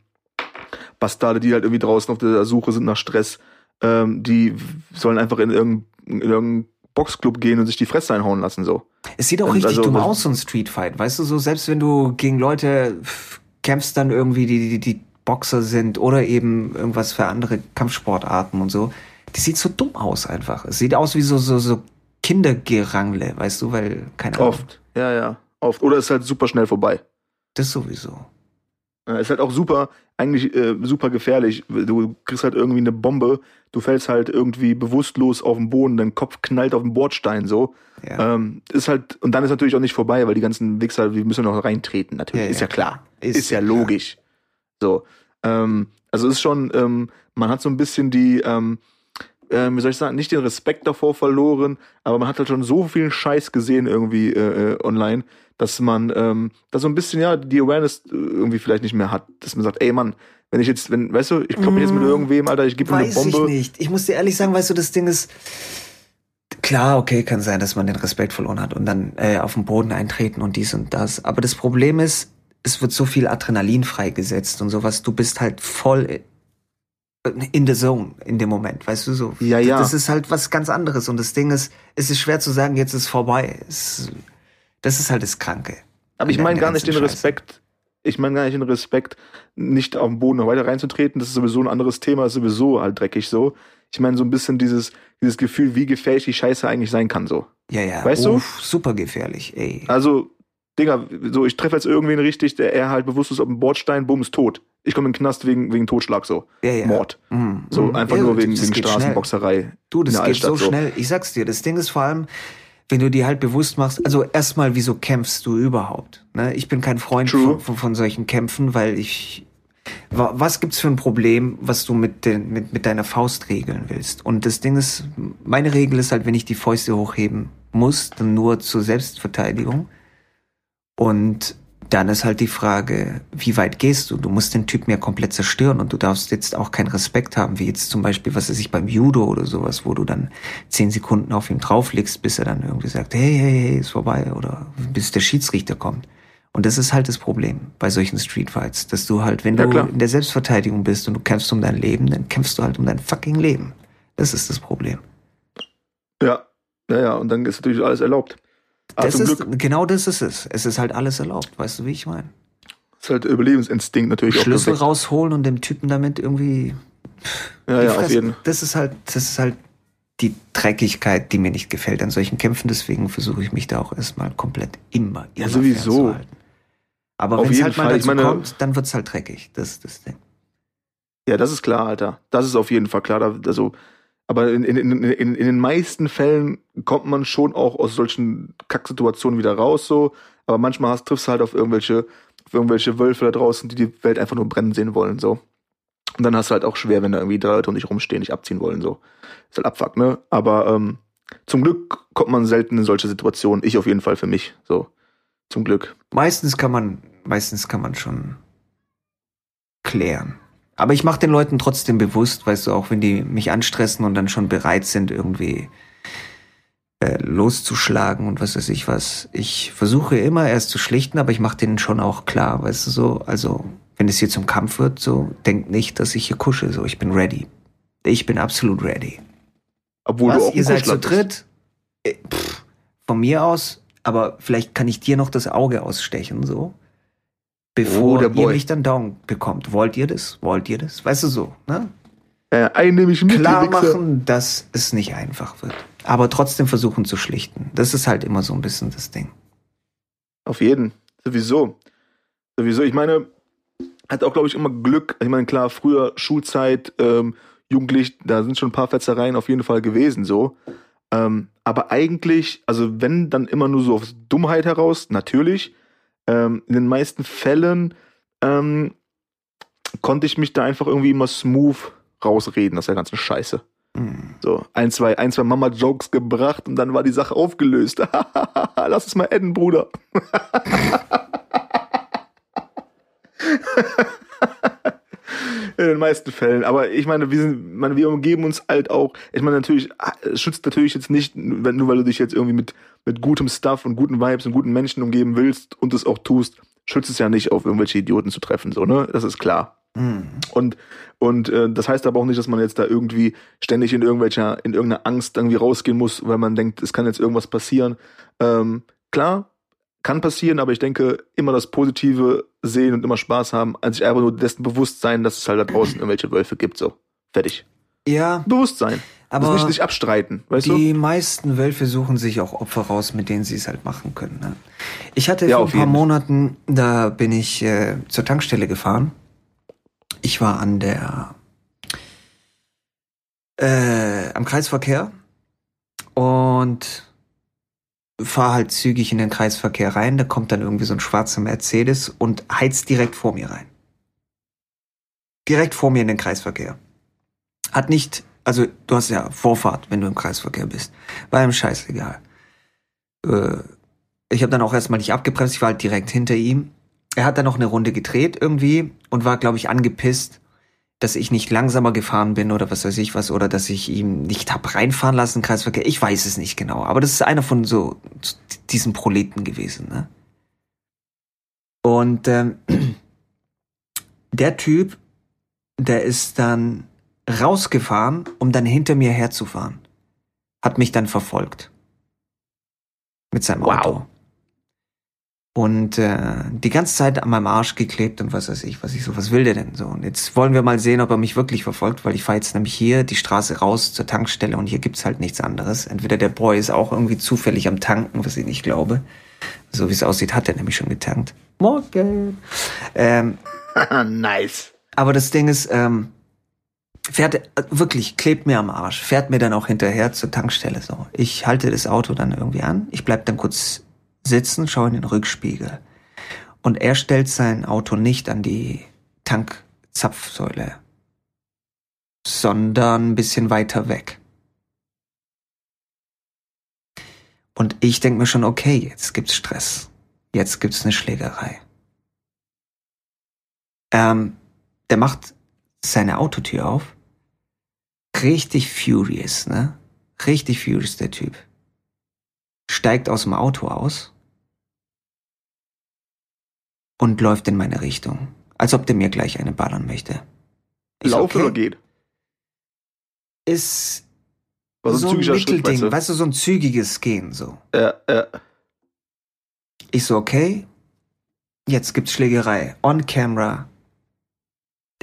Bastarde, die halt irgendwie draußen auf der Suche sind nach Stress, ähm, die sollen einfach in irgendein, in irgendein Boxclub gehen und sich die Fresse einhauen lassen, so. Es sieht auch und richtig also, dumm aus, so ein Streetfight. Weißt du, so selbst wenn du gegen Leute kämpfst, dann irgendwie die, die, die Boxer sind oder eben irgendwas für andere Kampfsportarten und so. Das sieht so dumm aus einfach. Es sieht aus wie so, so, so Kindergerangle, weißt du, weil, keine Ahnung. Oft, ja, ja, oft. Oder ist halt super schnell vorbei. Das sowieso. Ja, ist halt auch super, eigentlich äh, super gefährlich. Du kriegst halt irgendwie eine Bombe, du fällst halt irgendwie bewusstlos auf den Boden, dein Kopf knallt auf den Bordstein so. Ja. Ähm, ist halt, und dann ist natürlich auch nicht vorbei, weil die ganzen Wichser, die müssen noch reintreten, natürlich. Ja, ist ja, klar. Ist, ist ja logisch. Klar. So. Ähm, also ist schon, ähm, man hat so ein bisschen die, ähm, äh, wie soll ich sagen, nicht den Respekt davor verloren, aber man hat halt schon so viel Scheiß gesehen irgendwie äh, äh online, dass man ähm, da so ein bisschen ja die Awareness äh, irgendwie vielleicht nicht mehr hat, dass man sagt, ey Mann, wenn ich jetzt, wenn, weißt du, ich kloppe jetzt mit mm, irgendwem, Alter, ich gebe ihm eine Bombe. Ich nicht. Ich muss dir ehrlich sagen, weißt du, das Ding ist klar, okay, kann sein, dass man den Respekt verloren hat und dann äh, auf den Boden eintreten und dies und das. Aber das Problem ist, es wird so viel Adrenalin freigesetzt und sowas. Du bist halt voll in the zone in dem Moment, weißt du so. Ja, ja. Das ist halt was ganz anderes und das Ding ist, es ist schwer zu sagen, jetzt ist vorbei. Es, das ist halt das Kranke. Aber ich meine gar nicht den Respekt. Ich meine gar nicht den Respekt, nicht auf den Boden noch weiter reinzutreten. Das ist sowieso ein anderes Thema, ist sowieso halt dreckig so. Ich meine so ein bisschen dieses, dieses Gefühl, wie gefährlich die Scheiße eigentlich sein kann so. Ja, ja. Weißt Uff, du? Super gefährlich, ey. Also, Digga, so, ich treffe jetzt irgendwen richtig, der er halt bewusst ist auf dem Bordstein, bumm, ist tot. Ich komme in den Knast wegen, wegen Totschlag, so. Ja, ja. Mord. Mhm. So, mhm. einfach ja, nur wegen, wegen Straßenboxerei. Du, das geht Altstadt, so schnell. Ich sag's dir, das Ding ist vor allem, wenn du dir halt bewusst machst, also erstmal, wieso kämpfst du überhaupt? Ne? Ich bin kein Freund von, von, von, solchen Kämpfen, weil ich, was gibt's für ein Problem, was du mit, den, mit, mit deiner Faust regeln willst? Und das Ding ist, meine Regel ist halt, wenn ich die Fäuste hochheben muss, dann nur zur Selbstverteidigung. Und dann ist halt die Frage, wie weit gehst du? Du musst den Typen ja komplett zerstören und du darfst jetzt auch keinen Respekt haben, wie jetzt zum Beispiel, was weiß ich, beim Judo oder sowas, wo du dann zehn Sekunden auf ihn drauflegst, bis er dann irgendwie sagt, hey, hey, hey, ist vorbei oder bis der Schiedsrichter kommt. Und das ist halt das Problem bei solchen Streetfights, dass du halt, wenn ja, du in der Selbstverteidigung bist und du kämpfst um dein Leben, dann kämpfst du halt um dein fucking Leben. Das ist das Problem. Ja, ja, ja, und dann ist natürlich alles erlaubt. Ah, das ist, genau das ist es. Es ist halt alles erlaubt, weißt du, wie ich meine? Das ist halt Überlebensinstinkt natürlich Schlüssel auch. Schlüssel rausholen und dem Typen damit irgendwie. Ja, ja, auf jeden. Das ist halt, das ist halt die Dreckigkeit, die mir nicht gefällt an solchen Kämpfen. Deswegen versuche ich mich da auch erstmal komplett immer, immer ja, sowieso. Aber wenn es halt Fall. mal dazu meine, kommt, dann wird's halt dreckig. Das ist das Ding. Ja, das ist klar, Alter. Das ist auf jeden Fall klar. Also, aber in, in, in, in, den meisten Fällen kommt man schon auch aus solchen Kacksituationen wieder raus, so. Aber manchmal hast, triffst du halt auf irgendwelche, auf irgendwelche Wölfe da draußen, die die Welt einfach nur brennen sehen wollen, so. Und dann hast du halt auch schwer, wenn da irgendwie drei Leute um dich rumstehen, dich abziehen wollen, so. Ist halt Abfuck, ne? Aber ähm, zum Glück kommt man selten in solche Situationen. Ich auf jeden Fall für mich, so. Zum Glück. Meistens kann man, meistens kann man schon klären. Aber ich mache den Leuten trotzdem bewusst, weißt du, auch wenn die mich anstressen und dann schon bereit sind, irgendwie äh, loszuschlagen und was weiß ich was. Ich versuche immer erst zu schlichten, aber ich mache denen schon auch klar, weißt du so, also wenn es hier zum Kampf wird, so denkt nicht, dass ich hier kusche, so ich bin ready. Ich bin absolut ready. Obwohl was, du auch ihr seid zu dritt? Äh, Pff, von mir aus, aber vielleicht kann ich dir noch das Auge ausstechen, so. Bevor der ihr mich dann down bekommt. Wollt ihr das? Wollt ihr das? Weißt du so, ne? Äh, einen nehme ich mit, klar machen, dass es nicht einfach wird. Aber trotzdem versuchen zu schlichten. Das ist halt immer so ein bisschen das Ding. Auf jeden. Sowieso. Sowieso. Ich meine, hat auch, glaube ich, immer Glück. Ich meine, klar, früher Schulzeit, ähm, jugendlich, da sind schon ein paar Fetzereien auf jeden Fall gewesen, so. Ähm, aber eigentlich, also wenn dann immer nur so aus Dummheit heraus, natürlich. Ähm, in den meisten Fällen ähm, konnte ich mich da einfach irgendwie immer smooth rausreden aus der ganzen Scheiße. Hm. So, ein, zwei, ein, zwei Mama-Jokes gebracht und dann war die Sache aufgelöst. [LAUGHS] Lass es mal adden, Bruder. [LAUGHS] In den meisten Fällen. Aber ich meine, wir sind, meine, wir umgeben uns halt auch. Ich meine, natürlich, es schützt natürlich jetzt nicht, wenn, nur weil du dich jetzt irgendwie mit, mit gutem Stuff und guten Vibes und guten Menschen umgeben willst und es auch tust, schützt es ja nicht, auf irgendwelche Idioten zu treffen, so, ne? Das ist klar. Hm. Und, und äh, das heißt aber auch nicht, dass man jetzt da irgendwie ständig in irgendwelcher, in irgendeiner Angst irgendwie rausgehen muss, weil man denkt, es kann jetzt irgendwas passieren. Ähm, klar, kann passieren, aber ich denke, immer das Positive sehen und immer Spaß haben, als sich einfach nur dessen bewusst sein, dass es halt da draußen irgendwelche Wölfe gibt, so. Fertig. Ja, Bewusstsein. aber das nicht sich abstreiten, weißt du? die meisten Wölfe suchen sich auch Opfer raus, mit denen sie es halt machen können. Ne? Ich hatte Ja, vor ein paar. Monaten, da bin ich äh, zur Tankstelle gefahren. Ich war an der äh, am Kreisverkehr und fahre halt zügig in den Kreisverkehr rein. Da kommt dann irgendwie so ein schwarzer Mercedes und heizt direkt vor mir rein. Direkt vor mir in den Kreisverkehr. Hat nicht, also du hast ja Vorfahrt, wenn du im Kreisverkehr bist. War ihm scheißegal. Äh, ich habe dann auch erstmal nicht abgebremst, ich war halt direkt hinter ihm. Er hat dann noch eine Runde gedreht irgendwie und war, glaube ich, angepisst, dass ich nicht langsamer gefahren bin oder was weiß ich was oder dass ich ihm nicht hab reinfahren lassen Kreisverkehr. Ich weiß es nicht genau, aber das ist einer von so diesen Proleten gewesen. Ne? Und ähm, [CLEARS THROAT] der Typ, der ist dann rausgefahren, um dann hinter mir herzufahren. Hat mich dann verfolgt. Mit seinem Wow. Auto. Und äh, die ganze Zeit an meinem Arsch geklebt und was weiß ich, was ich so, was will der denn so? Und jetzt wollen wir mal sehen, ob er mich wirklich verfolgt, weil ich fahre jetzt nämlich hier die Straße raus zur Tankstelle und hier gibt's halt nichts anderes. Entweder der Boy ist auch irgendwie zufällig am Tanken, was ich nicht glaube. So wie es aussieht, hat er nämlich schon getankt. Morgen. Ähm, [LAUGHS] nice. aber das Ding ist, ähm, fährt äh, wirklich, klebt mir am Arsch, fährt mir dann auch hinterher zur Tankstelle so. Ich halte das Auto dann irgendwie an, ich bleib dann kurz sitzen, schaue in den Rückspiegel. Und er stellt sein Auto nicht an die Tankzapfsäule, sondern ein bisschen weiter weg. Und ich denke mir schon, okay, jetzt gibt's Stress. Jetzt gibt's eine Schlägerei. Ähm, der macht seine Autotür auf. Richtig furious, ne? Richtig furious, der Typ. Steigt aus dem Auto aus und läuft in meine Richtung. Als ob der mir gleich eine ballern möchte. Ich Laufen okay. oder geht? Ist War so ein ein Mittelding, weißt du? weißt du, so ein zügiges Gehen so. Ja, ja. Ich so, okay, jetzt gibt's Schlägerei. On camera.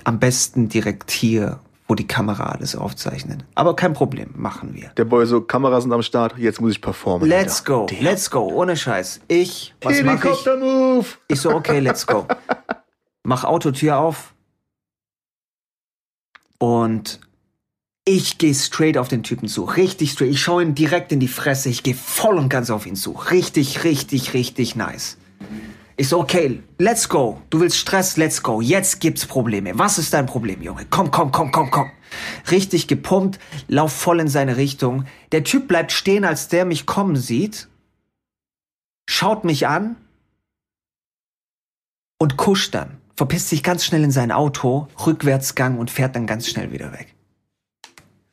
Am besten direkt hier, wo die Kamera alles aufzeichnet. Aber kein Problem, machen wir. Der Boy so, Kameras sind am Start, jetzt muss ich performen. Let's Alter. go, Der let's go, ohne Scheiß. Ich, was mache ich? Helikopter-Move! Ich so, okay, let's go. [LAUGHS] Mach Autotür auf. Und ich gehe straight auf den Typen zu. Richtig straight. Ich schaue ihn direkt in die Fresse. Ich gehe voll und ganz auf ihn zu. Richtig, richtig, richtig nice. Ich so, okay, let's go. Du willst Stress, let's go. Jetzt gibt's Probleme. Was ist dein Problem, Junge? Komm, komm, komm, komm, komm. Richtig gepumpt, lauf voll in seine Richtung. Der Typ bleibt stehen, als der mich kommen sieht. Schaut mich an und kuscht dann. verpisst sich ganz schnell in sein Auto, Rückwärtsgang und fährt dann ganz schnell wieder weg.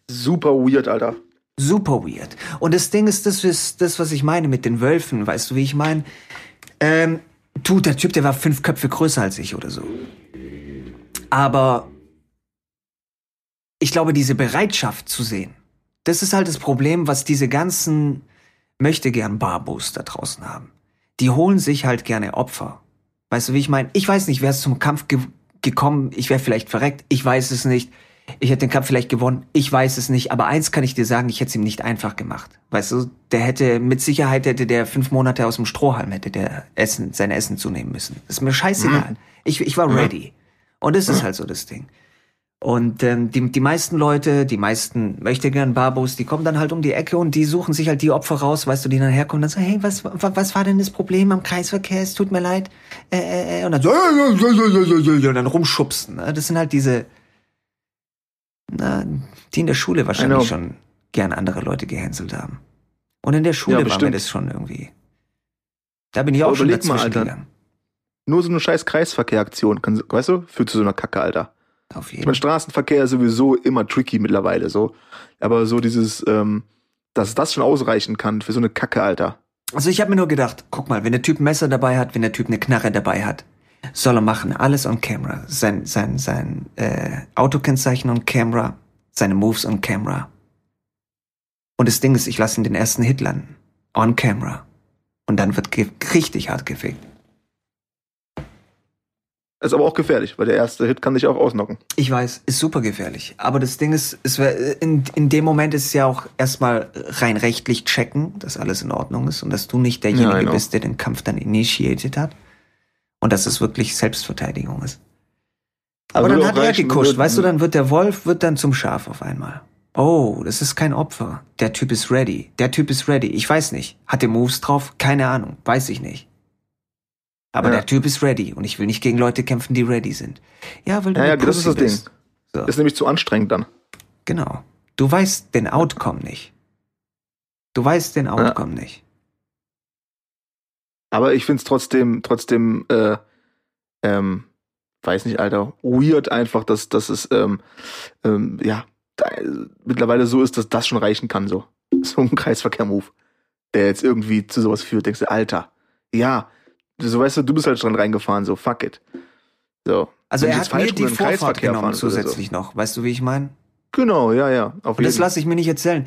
Super weird, Alter. Super weird. Und das Ding ist, das ist das, was ich meine mit den Wölfen. Weißt du, wie ich meine? Ähm, du, der Typ, der war fünf Köpfe größer als ich oder so. Aber ich glaube, diese Bereitschaft zu sehen, das ist halt das Problem, was diese ganzen möchte gern Barbos da draußen haben. Die holen sich halt gerne Opfer. Weißt du, wie ich meine? Ich weiß nicht, wer ist zum Kampf ge gekommen. Ich wäre vielleicht verreckt. Ich weiß es nicht. Ich hätte den Kampf vielleicht gewonnen. Ich weiß es nicht. Aber eins kann ich dir sagen, ich hätte es ihm nicht einfach gemacht. Weißt du, der hätte, mit Sicherheit hätte der fünf Monate aus dem Strohhalm hätte der Essen, sein Essen zunehmen müssen. Das ist mir scheißegal. Mhm. Ich, ich war ready. Und das ist halt so das Ding. Und ähm, die, die meisten Leute, die meisten möchte gern Barbos, die kommen dann halt um die Ecke und die suchen sich halt die Opfer raus, weißt du, die dann herkommen und dann so, hey, was, was war denn das Problem am Kreisverkehr? Es tut mir leid. Äh, äh, äh und dann so, und dann rumschubsen. Ne? Das sind halt diese, na, die in der Schule wahrscheinlich schon gern andere Leute gehänselt haben. Und in der Schule ja, war mir das schon irgendwie. Da bin ich auch schon dazwischen mal, Alter. gegangen. Nur so eine scheiß Kreisverkehraktion, weißt du, führt zu so einer Kacke, Alter. Auf jeden. Ich meine, Straßenverkehr ist sowieso immer tricky mittlerweile so. Aber so dieses, ähm, dass das schon ausreichen kann für so eine Kacke, Alter. Also ich habe mir nur gedacht, guck mal, wenn der Typ ein Messer dabei hat, wenn der Typ eine Knarre dabei hat, soll er machen, alles on camera. Sein, sein, sein äh, Autokennzeichen on camera, seine Moves on camera. Und das Ding ist, ich lasse ihn den ersten Hit landen. On camera. Und dann wird richtig hart gefickt. Ist aber auch gefährlich, weil der erste Hit kann dich auch ausnocken. Ich weiß, ist super gefährlich. Aber das Ding ist, es wär, in, in dem Moment ist es ja auch erstmal rein rechtlich checken, dass alles in Ordnung ist und dass du nicht derjenige ja, bist, der den Kampf dann initiated hat. Und dass es wirklich Selbstverteidigung ist. Aber, dann hat er gekuscht, weißt du, dann wird der Wolf, wird dann zum Schaf auf einmal. Oh, das ist kein Opfer. Der Typ ist ready. Der Typ ist ready. Ich weiß nicht. Hat der Moves drauf? Keine Ahnung. Weiß ich nicht. Aber ja. der Typ ist ready und ich will nicht gegen Leute kämpfen, die ready sind. Ja, weil du Ja, ja das ist das bist. Ding. So. Das ist nämlich zu anstrengend dann. Genau. Du weißt den Outcome nicht. Du weißt den Outcome ja. nicht. Aber ich find's trotzdem, trotzdem, äh, ähm, weiß nicht, Alter, weird einfach, dass, dass es, ähm, ähm, ja, da, mittlerweile so ist, dass das schon reichen kann, so. [LAUGHS] So ein Kreisverkehr-Move, der jetzt irgendwie zu sowas führt. Denkst du, Alter, ja, so weißt du, du bist halt schon reingefahren, so fuck it. So. Also er hat mir die Vorfahrt genommen zusätzlich so. noch. Weißt du, wie ich meine? Genau, ja, ja. Auf Und das lasse ich mir nicht erzählen.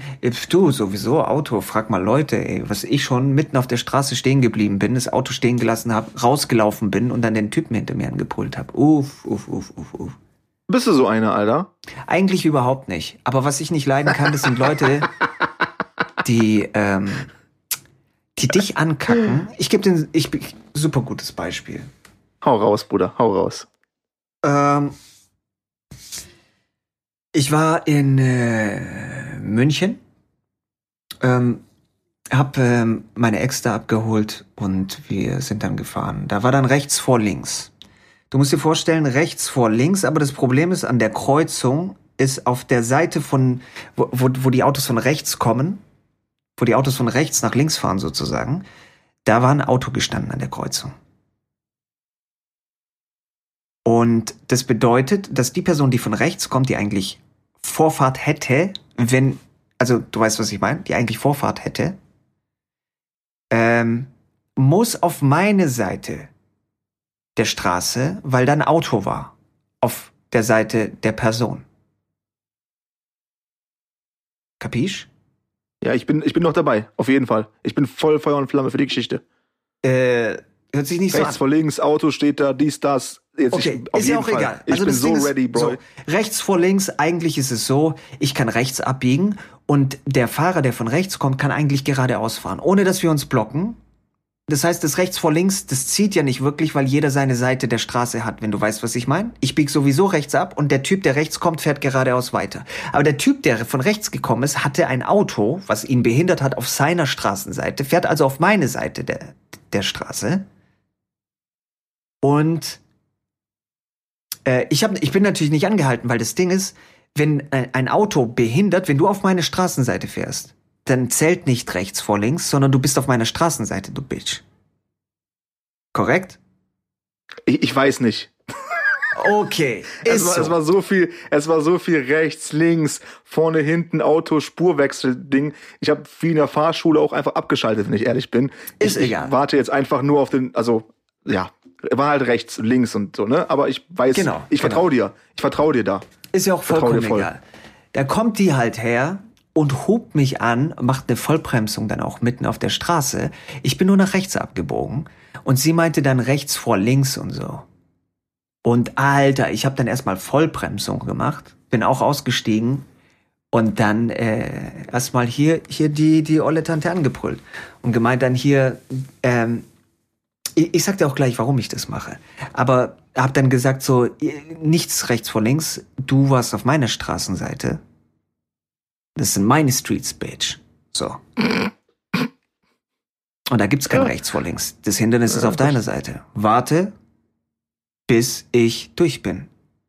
Du, sowieso Auto, frag mal Leute, ey, was ich schon mitten auf der Straße stehen geblieben bin, das Auto stehen gelassen habe, rausgelaufen bin und dann den Typen hinter mir angepult habe. Uff, uff, uff, uff, uff. Bist du so einer, Alter? Eigentlich überhaupt nicht. Aber was ich nicht leiden kann, das sind Leute, [LAUGHS] die ähm, die dich ankacken. Ich gebe den, ich, super gutes Beispiel. Hau raus, Bruder, hau raus. Ähm, ich war in äh, München, ähm, hab ähm, meine Ex da abgeholt und wir sind dann gefahren. Da war dann rechts vor links. Du musst dir vorstellen, rechts vor links, aber das Problem ist, an der Kreuzung ist auf der Seite von, wo, wo, wo die Autos von rechts kommen, wo die Autos von rechts nach links fahren sozusagen, da war ein Auto gestanden an der Kreuzung. Und das bedeutet, dass die Person, die von rechts kommt, die eigentlich Vorfahrt hätte, wenn, also du weißt, was ich meine, die eigentlich Vorfahrt hätte, ähm, muss auf meine Seite der Straße, weil da ein Auto war, auf der Seite der Person. Kapisch? Ja, ich bin, ich bin noch dabei, auf jeden Fall. Ich bin voll Feuer und Flamme für die Geschichte. Äh, hört sich nicht Rechts so an. Rechts vor links, Auto steht da, dies, das. Jetzt okay, ich, ist ja auch Fall. egal. Ich also bin so ready, Bro. So, rechts vor links, eigentlich ist es so, ich kann rechts abbiegen und der Fahrer, der von rechts kommt, kann eigentlich geradeaus fahren, ohne dass wir uns blocken. Das heißt, das rechts vor links, das zieht ja nicht wirklich, weil jeder seine Seite der Straße hat, wenn du weißt, was ich meine. Ich bieg sowieso rechts ab und der Typ, der rechts kommt, fährt geradeaus weiter. Aber der Typ, der von rechts gekommen ist, hatte ein Auto, was ihn behindert hat auf seiner Straßenseite, fährt also auf meine Seite der, der Straße. Und äh, ich, hab, ich bin natürlich nicht angehalten, weil das Ding ist, wenn ein Auto behindert, wenn du auf meine Straßenseite fährst, dann zählt nicht rechts vor links, sondern du bist auf meiner Straßenseite, du Bitch. Korrekt? Ich, ich weiß nicht. Okay, [LAUGHS] Es war, so. es war so viel, es war so viel rechts, links, vorne, hinten, Auto, Spurwechsel-Ding. Ich habe viel in der Fahrschule auch einfach abgeschaltet, wenn ich ehrlich bin. Ist ich, egal. Ich warte jetzt einfach nur auf den, also ja, war halt rechts, links und so, ne? Aber ich weiß, Genau, ich genau. vertraue dir. Ich vertraue dir da. Ist ja auch vollkommen voll. egal. Da kommt die halt her und hupt mich an, macht eine Vollbremsung dann auch mitten auf der Straße. Ich bin nur nach rechts abgebogen und sie meinte dann rechts vor links und so. Und Alter, ich habe dann erstmal Vollbremsung gemacht, bin auch ausgestiegen und dann äh, erstmal hier hier die die olle Tante angebrüllt und gemeint dann hier ähm, ich, ich sag dir auch gleich, warum ich das mache. Aber hab dann gesagt so, nichts rechts vor links, du warst auf meiner Straßenseite. Das sind meine Streets, Bitch. So. Und da gibt's kein Ja. rechts vor links. Das Hindernis ist Ja, auf deiner Seite. Warte, bis ich durch bin.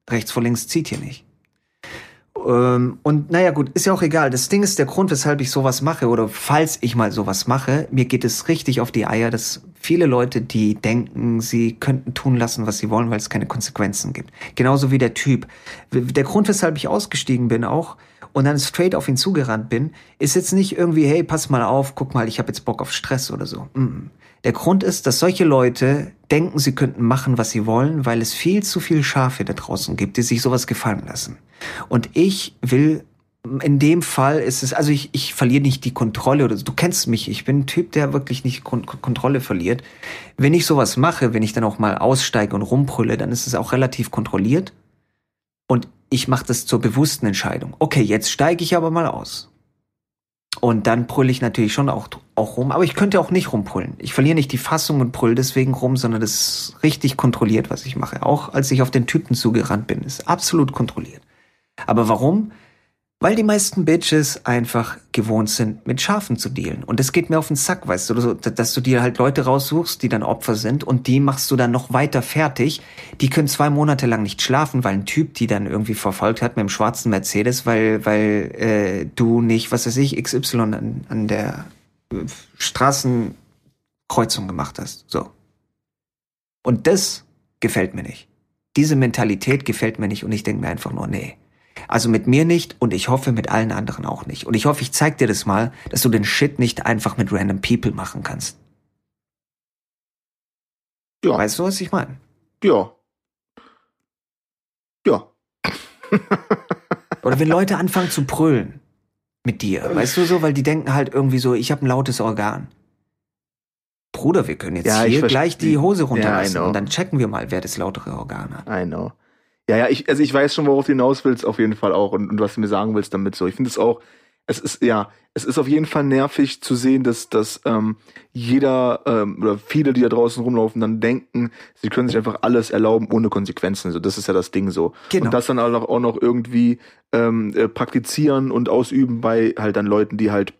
Rechts vor links zieht hier nicht. Ähm, und naja gut, ist ja auch egal. Das Ding ist der Grund, weshalb ich sowas mache oder falls ich mal sowas mache, mir geht es richtig auf die Eier, dass viele Leute, die denken, sie könnten tun lassen, was sie wollen, weil es keine Konsequenzen gibt. Genauso wie der Typ. Der Grund, weshalb ich ausgestiegen bin auch und dann straight auf ihn zugerannt bin, ist jetzt nicht irgendwie, hey, pass mal auf, guck mal, ich habe jetzt Bock auf Stress oder so. Der Grund ist, dass solche Leute denken, sie könnten machen, was sie wollen, weil es viel zu viel Schafe da draußen gibt, die sich sowas gefallen lassen. Und ich will, in dem Fall ist es, also ich, ich verliere nicht die Kontrolle oder. Du kennst mich, ich bin ein Typ, der wirklich nicht Kon Kontrolle verliert. Wenn ich sowas mache, wenn ich dann auch mal aussteige und rumbrülle, dann ist es auch relativ kontrolliert. Und ich mache das zur bewussten Entscheidung. Okay, jetzt steige ich aber mal aus. Und dann brülle ich natürlich schon auch, auch rum, aber ich könnte auch nicht rumbrüllen. Ich verliere nicht die Fassung und brüll deswegen rum, sondern das ist richtig kontrolliert, was ich mache. Auch als ich auf den Typen zugerannt bin, ist absolut kontrolliert. Aber warum? Weil die meisten Bitches einfach gewohnt sind, mit Schafen zu dealen. Und das geht mir auf den Sack, weißt du, dass du dir halt Leute raussuchst, die dann Opfer sind und die machst du dann noch weiter fertig. Die können zwei Monate lang nicht schlafen, weil ein Typ die dann irgendwie verfolgt hat mit dem schwarzen Mercedes, weil, weil äh, du nicht, was weiß ich, XY an, an der äh, Straßenkreuzung gemacht hast. So. Und das gefällt mir nicht. Diese Mentalität gefällt mir nicht und ich denke mir einfach nur, nee. Also mit mir nicht und ich hoffe mit allen anderen auch nicht. Und ich hoffe, ich zeig dir das mal, dass du den Shit nicht einfach mit random people machen kannst. Ja. Weißt du, was ich meine? Ja. Ja. Oder wenn Leute anfangen zu brüllen mit dir, weißt du so, weil die denken halt irgendwie so, ich habe ein lautes Organ. Bruder, wir können jetzt Ja, hier gleich die Hose runterlassen know. und dann checken wir mal, wer das lautere Organ hat. I know. Ja, ja, ich, also ich weiß schon, worauf du hinaus willst, auf jeden Fall auch und, und was du mir sagen willst damit so. Ich finde es auch, es ist, ja, es ist auf jeden Fall nervig zu sehen, dass, dass ähm, jeder ähm, oder viele, die da draußen rumlaufen, dann denken, sie können sich einfach alles erlauben ohne Konsequenzen. So, das ist ja das Ding so. Genau. Und das dann auch noch, auch noch irgendwie ähm, äh, praktizieren und ausüben bei halt dann Leuten, die halt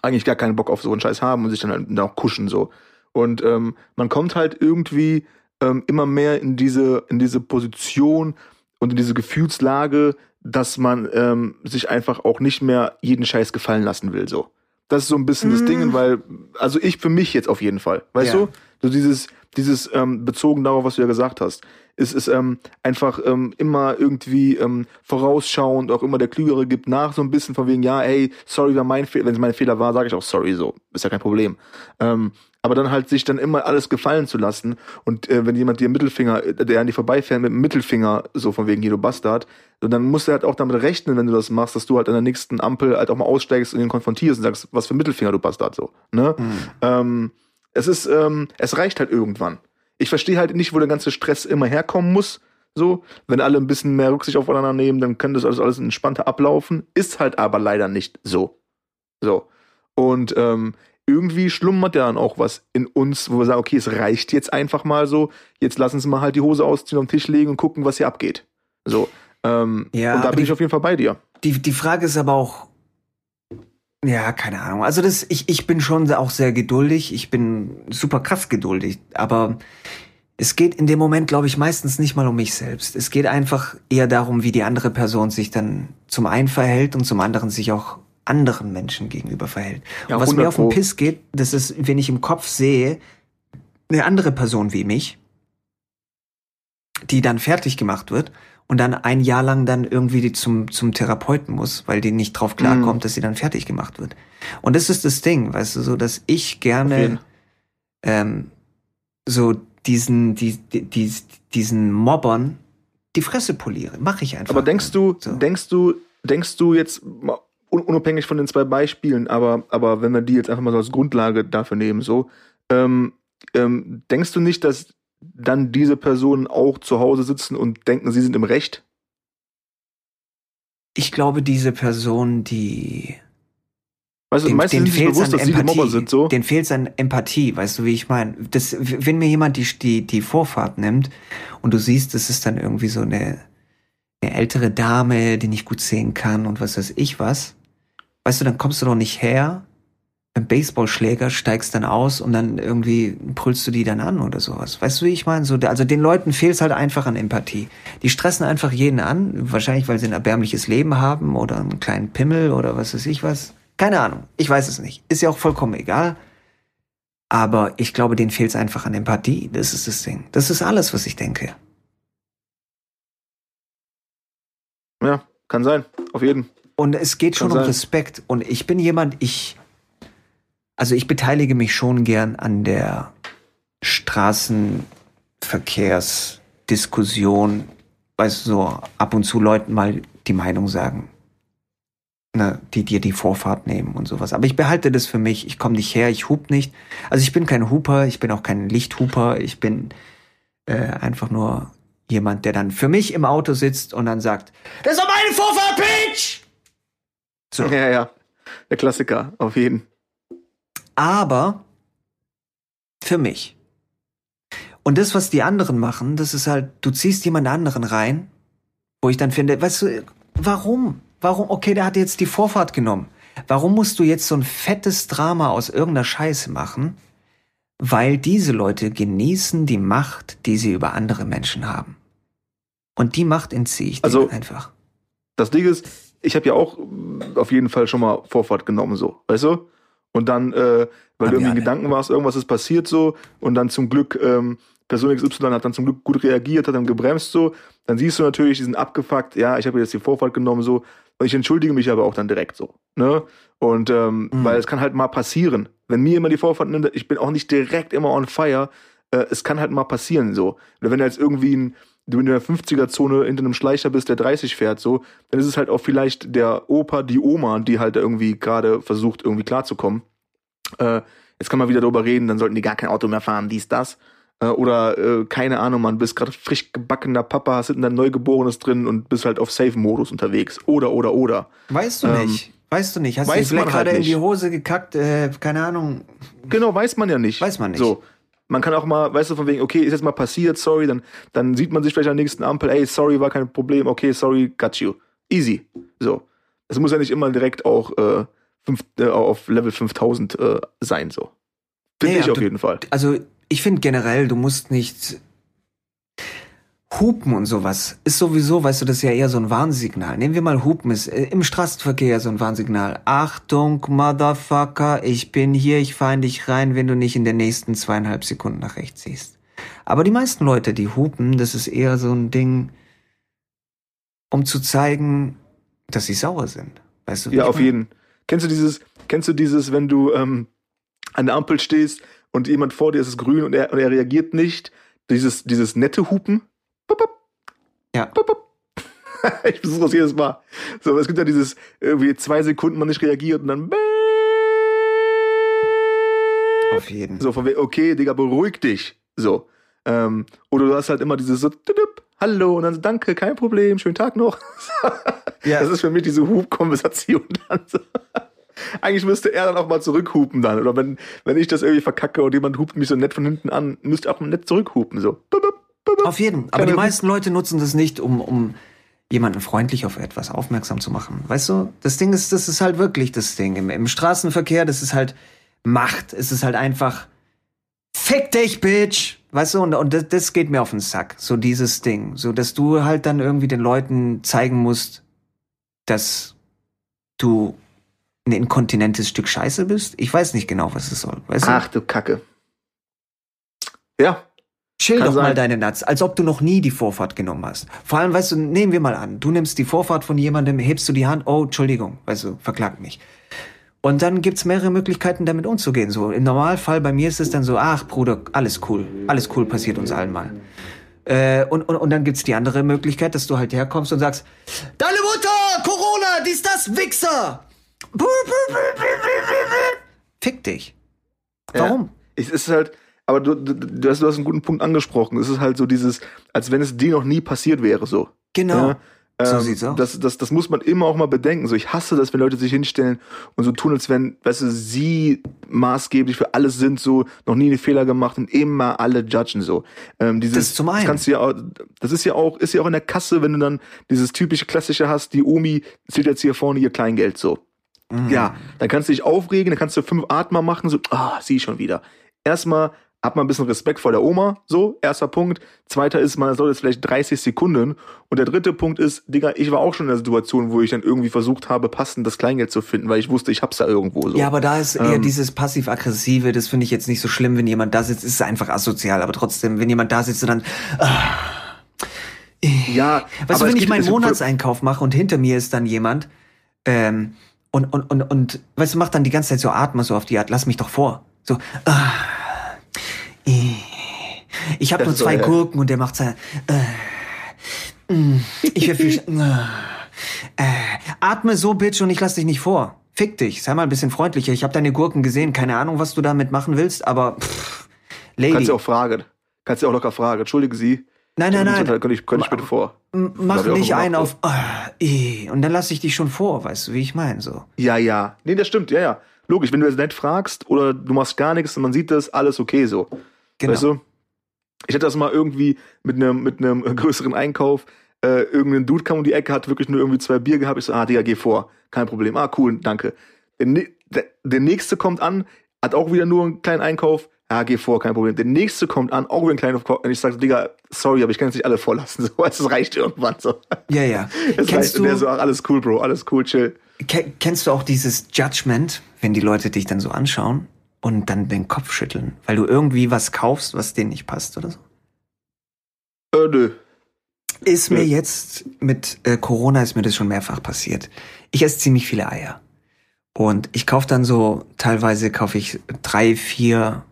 eigentlich gar keinen Bock auf so einen Scheiß haben und sich dann halt auch kuschen so. Und ähm, man kommt halt irgendwie ähm, immer mehr in diese, in diese Position und in diese Gefühlslage, dass man ähm, sich einfach auch nicht mehr jeden Scheiß gefallen lassen will. So. Das ist so ein bisschen das Mm. Ding, weil, also ich für mich jetzt auf jeden Fall. Weißt Ja. du? So dieses, dieses ähm, bezogen darauf, was du ja gesagt hast, ist es ähm, einfach ähm, immer irgendwie ähm, vorausschauend, auch immer der Klügere gibt nach, so ein bisschen von wegen, ja, ey, sorry, war mein Fehler, wenn es mein Fehler war, sage ich auch sorry, so, ist ja kein Problem. Ähm, aber dann halt sich dann immer alles gefallen zu lassen und äh, wenn jemand dir Mittelfinger, äh, der an dir vorbeifährt mit dem Mittelfinger, so von wegen hier, du Bastard, so, dann musst du halt auch damit rechnen, wenn du das machst, dass du halt an der nächsten Ampel halt auch mal aussteigst und ihn konfrontierst und sagst, was für Mittelfinger du Bastard, so, ne? Ähm, es ist, ähm, es reicht halt irgendwann. Ich verstehe halt nicht, wo der ganze Stress immer herkommen muss. So, wenn alle ein bisschen mehr Rücksicht aufeinander nehmen, dann kann das alles, alles entspannter ablaufen. Ist halt aber leider nicht so. So. Und ähm, irgendwie schlummert ja dann auch was in uns, wo wir sagen, okay, es reicht jetzt einfach mal so. Jetzt lassen Sie mal halt die Hose ausziehen, auf den Tisch legen und gucken, was hier abgeht. So. Ähm, Ja, und da bin ich auf jeden Fall bei dir. Die, die Frage ist aber auch, ja, keine Ahnung. Also das, ich, ich bin schon auch sehr geduldig. Ich bin super krass geduldig. Aber es geht in dem Moment, glaube ich, meistens nicht mal um mich selbst. Es geht einfach eher darum, wie die andere Person sich dann zum einen verhält und zum anderen sich auch anderen Menschen gegenüber verhält. Ja, und was mir 100 auf den. Piss geht, das ist, wenn ich im Kopf sehe, eine andere Person wie mich, die dann fertig gemacht wird und dann ein Jahr lang dann irgendwie die zum, zum Therapeuten muss, weil die nicht drauf klarkommt, Mhm. dass sie dann fertig gemacht wird. Und das ist das Ding, weißt du, so, dass ich gerne ähm, so diesen, die, die, die, diesen Mobbern die Fresse poliere. Mache ich einfach. Aber denkst du, So. denkst du, denkst du jetzt unabhängig von den zwei Beispielen, aber, aber wenn wir die jetzt einfach mal so als Grundlage dafür nehmen, so, ähm, ähm, denkst du nicht, dass dann diese Personen auch zu Hause sitzen und denken, sie sind im Recht? Ich glaube, diese Person, die Weißt du, den, meistens den sind sie sich fehlt's bewusst, an dass sie die Mobber Empathie. sind, so. Den fehlt's an Empathie, weißt du, wie ich meine? Das, wenn mir jemand die, die, die Vorfahrt nimmt und du siehst, das ist dann irgendwie so eine, eine ältere Dame, die nicht gut sehen kann und was weiß ich was, weißt du, dann kommst du doch nicht her, mit Baseballschläger steigst dann aus und dann irgendwie brüllst du die dann an oder sowas. Weißt du, wie ich meine? So, also den Leuten fehlt's halt einfach an Empathie. Die stressen einfach jeden an, wahrscheinlich weil sie ein erbärmliches Leben haben oder einen kleinen Pimmel oder was weiß ich was. Keine Ahnung, ich weiß es nicht. Ist ja auch vollkommen egal. Aber ich glaube, denen fehlt's einfach an Empathie. Das ist das Ding. Das ist alles, was ich denke. Ja, kann sein. Auf jeden. Und es geht schon Kann um sein. Respekt. Und ich bin jemand, ich, also ich beteilige mich schon gern an der Straßenverkehrsdiskussion, weißt du, so ab und zu Leuten mal die Meinung sagen. Ne, die dir die Vorfahrt nehmen und sowas. Aber ich behalte das für mich. Ich komme nicht her, ich hub nicht. Also ich bin kein Huper, ich bin auch kein Lichthuper. Ich bin äh, einfach nur jemand, der dann für mich im Auto sitzt und dann sagt, das ist doch meine Vorfahrt, Bitch! So. Ja, ja. Der Klassiker, auf jeden. aber für mich. Und das, was die anderen machen, das ist halt, du ziehst jemand anderen rein, wo ich dann finde, weißt du, warum? Warum? Okay, der hat jetzt die Vorfahrt genommen. Warum musst du jetzt so ein fettes Drama aus irgendeiner Scheiße machen? Weil diese Leute genießen die Macht, die sie über andere Menschen haben. Und die Macht entziehe ich Also- einfach. Das Ding ist, ich habe ja auch äh, auf jeden Fall schon mal Vorfahrt genommen, so, weißt du? Und dann, äh, weil du irgendwie in. Gedanken warst, irgendwas ist passiert so, und dann zum Glück, ähm, Person XY hat dann zum Glück gut reagiert, hat dann gebremst so, dann siehst du natürlich, die sind abgefuckt, ja, ich habe jetzt die Vorfahrt genommen so, und ich entschuldige mich aber auch dann direkt so, ne? Und ähm, Mhm. weil es kann halt mal passieren. Wenn mir jemand die Vorfahrt nimmt, ich bin auch nicht direkt immer on fire, äh, es kann halt mal passieren so. Oder wenn du jetzt irgendwie ein, du in der 50er-Zone hinter einem Schleicher bist, der 30 fährt, so, dann ist es halt auch vielleicht der Opa, die Oma, die halt irgendwie gerade versucht, irgendwie klarzukommen. Äh, jetzt kann man wieder darüber reden, dann sollten die gar kein Auto mehr fahren, dies, das. Äh, oder, äh, keine Ahnung, man bist gerade frisch gebackener Papa, hast hinten dein Neugeborenes drin und bist halt auf Safe-Modus unterwegs. Oder, oder, oder. Weißt du Ähm, nicht. Weißt du nicht. Hast du vielleicht halt gerade in nicht. die Hose gekackt? Äh, keine Ahnung. Genau, weiß man ja nicht. Weiß man nicht. So. Man kann auch mal, weißt du, von wegen, okay, ist jetzt mal passiert, sorry, dann, dann sieht man sich vielleicht an der nächsten Ampel, ey, sorry, war kein Problem, okay, sorry, got you. Easy. So. Es muss ja nicht immer direkt auch äh, fünf, äh, auf Level 5000 äh, sein, so. Finde Nee, ich auf du- jeden Fall. Also ich finde generell, du musst nicht Hupen und sowas. Ist sowieso, weißt du, das ist ja eher so ein Warnsignal. Nehmen wir mal Hupen, ist äh, im Straßenverkehr so ein Warnsignal. Achtung, Motherfucker, ich bin hier, ich fahr in dich rein, wenn du nicht in den nächsten zweieinhalb Sekunden nach rechts siehst. Aber die meisten Leute, die hupen, das ist eher so ein Ding, um zu zeigen, dass sie sauer sind. Weißt du, wie Ja, auf mein? jeden. Kennst du dieses, kennst du dieses, wenn du ähm, an der Ampel stehst und jemand vor dir ist grün und er, und er reagiert nicht? Dieses, dieses nette Hupen? Ja. [LAUGHS] Ich versuche das jedes Mal. So, es gibt ja dieses, irgendwie zwei Sekunden man nicht reagiert und dann Auf jeden. so von wegen, okay, Digga, beruhig dich. So. Ähm, oder du hast halt immer dieses so, hallo, und dann so, danke, kein Problem, schönen Tag noch. [LAUGHS] Ja. Das ist für mich diese Hub-Konversation [LAUGHS] dann so. Eigentlich müsste er dann auch mal zurückhupen dann. Oder wenn, wenn ich das irgendwie verkacke und jemand hupt mich so nett von hinten an, müsste auch mal nett zurückhupen. So. Bup, bup. Auf jeden. Aber die meisten Leute nutzen das nicht, um, um jemanden freundlich auf etwas aufmerksam zu machen. Weißt du, das Ding ist, das ist halt wirklich das Ding. Im, im Straßenverkehr, das ist halt Macht. Es ist halt einfach Fick dich, Bitch! Weißt du, und, und das, das geht mir auf den Sack. So dieses Ding. So, dass du halt dann irgendwie den Leuten zeigen musst, dass du ein inkontinentes Stück Scheiße bist. Ich weiß nicht genau, was es soll. Weißt? Ach du Kacke. Ja. Chill Kann doch mal sein. deine Nuts, als ob du noch nie die Vorfahrt genommen hast. Vor allem, weißt du, nehmen wir mal an, du nimmst die Vorfahrt von jemandem, hebst du die Hand, oh, Entschuldigung, weißt du, verklag mich. Und dann gibt's mehrere Möglichkeiten, damit umzugehen. So, im Normalfall bei mir ist es dann so, ach Bruder, alles cool, alles cool, passiert uns allen mal. Äh, und, und, und dann gibt's die andere Möglichkeit, dass du halt herkommst und sagst, deine Mutter, Corona, dies, das, Wichser. Fick dich. Warum? Ja. Es ist halt, aber du, du, du, hast, du hast einen guten Punkt angesprochen. Es ist halt so dieses, als wenn es dir noch nie passiert wäre, so. Genau. Ja, So ähm, sieht's aus. Das, das, das muss man immer auch mal bedenken. So, ich hasse das, wenn Leute sich hinstellen und so tun, als wenn, weißt du, sie maßgeblich für alles sind, so, noch nie einen Fehler gemacht und immer alle judgen, so. Ähm, dieses, Das zum einen. kannst du ja auch, das ist ja auch, ist ja auch in der Kasse, wenn du dann dieses typische klassische hast, die Omi zählt jetzt hier vorne ihr Kleingeld, so. Mhm. Ja, dann kannst du dich aufregen, dann kannst du fünf Atmer machen, so, ah, sie schon wieder. Erstmal hab mal ein bisschen Respekt vor der Oma, so, erster Punkt. Zweiter ist, man soll jetzt vielleicht 30 Sekunden. Und der dritte Punkt ist, Digga, ich war auch schon in der Situation, wo ich dann irgendwie versucht habe, passend das Kleingeld zu finden, weil ich wusste, ich hab's da irgendwo, so. Ja, aber da ist eher Ähm. dieses passiv-aggressive, das finde ich jetzt nicht so schlimm, wenn jemand da sitzt, ist einfach asozial, aber trotzdem, wenn jemand da sitzt und dann, ja weißt du, wenn ich meinen Monatseinkauf mache und hinter mir ist dann jemand, ähm, und, und, und, und, weißt du, macht dann die ganze Zeit so Atmen so auf die Art, lass mich doch vor. So, ah, eh. Ich habe nur so, zwei ja. Gurken und der macht sein, äh, mm, ich will viel, sch- äh, atme so, Bitch, und ich lass dich nicht vor. Fick dich, sei mal ein bisschen freundlicher. Ich habe deine Gurken gesehen, keine Ahnung, was du damit machen willst, aber pff, Lady, Kannst du auch fragen. Kannst du auch locker fragen. Entschuldige Sie. nein, nein, nein, Könnte ich, könnte ich bitte vor. Mach nicht einen so. auf, eh, und dann lass ich dich schon vor, weißt du, wie ich meine, so. Ja, ja. Nee, das stimmt, ja, ja. Logisch, wenn du jetzt nett fragst oder du machst gar nichts und man sieht das, alles okay so. Genau. Weißt du? Ich hatte das mal irgendwie mit einem mit einem [LAUGHS] größeren Einkauf. Äh, irgendein Dude kam um die Ecke, hat wirklich nur irgendwie zwei Bier gehabt. Ich so, ah, Digga, geh vor. Kein Problem. Ah, cool, danke. Der, der, der nächste kommt an, hat auch wieder nur einen kleinen Einkauf. Ja, geh vor, kein Problem. Der nächste kommt an, auch wieder einen kleinen Einkauf. Und ich sage, Digga, sorry, aber ich kann jetzt nicht alle vorlassen. [LAUGHS] So, es reicht irgendwann so. Ja, ja. [LAUGHS] Es Kennst reicht. Und der du, so, ach, alles cool, Bro, alles cool, chill. ke kennst du auch dieses Judgment, wenn die Leute dich dann so anschauen und dann den Kopf schütteln, weil du irgendwie was kaufst, was denen nicht passt oder so? Äh, nö. Ist mir Ja. jetzt mit äh, Corona ist mir das schon mehrfach passiert. Ich esse ziemlich viele Eier. Und ich kaufe dann so, teilweise kaufe ich drei, vier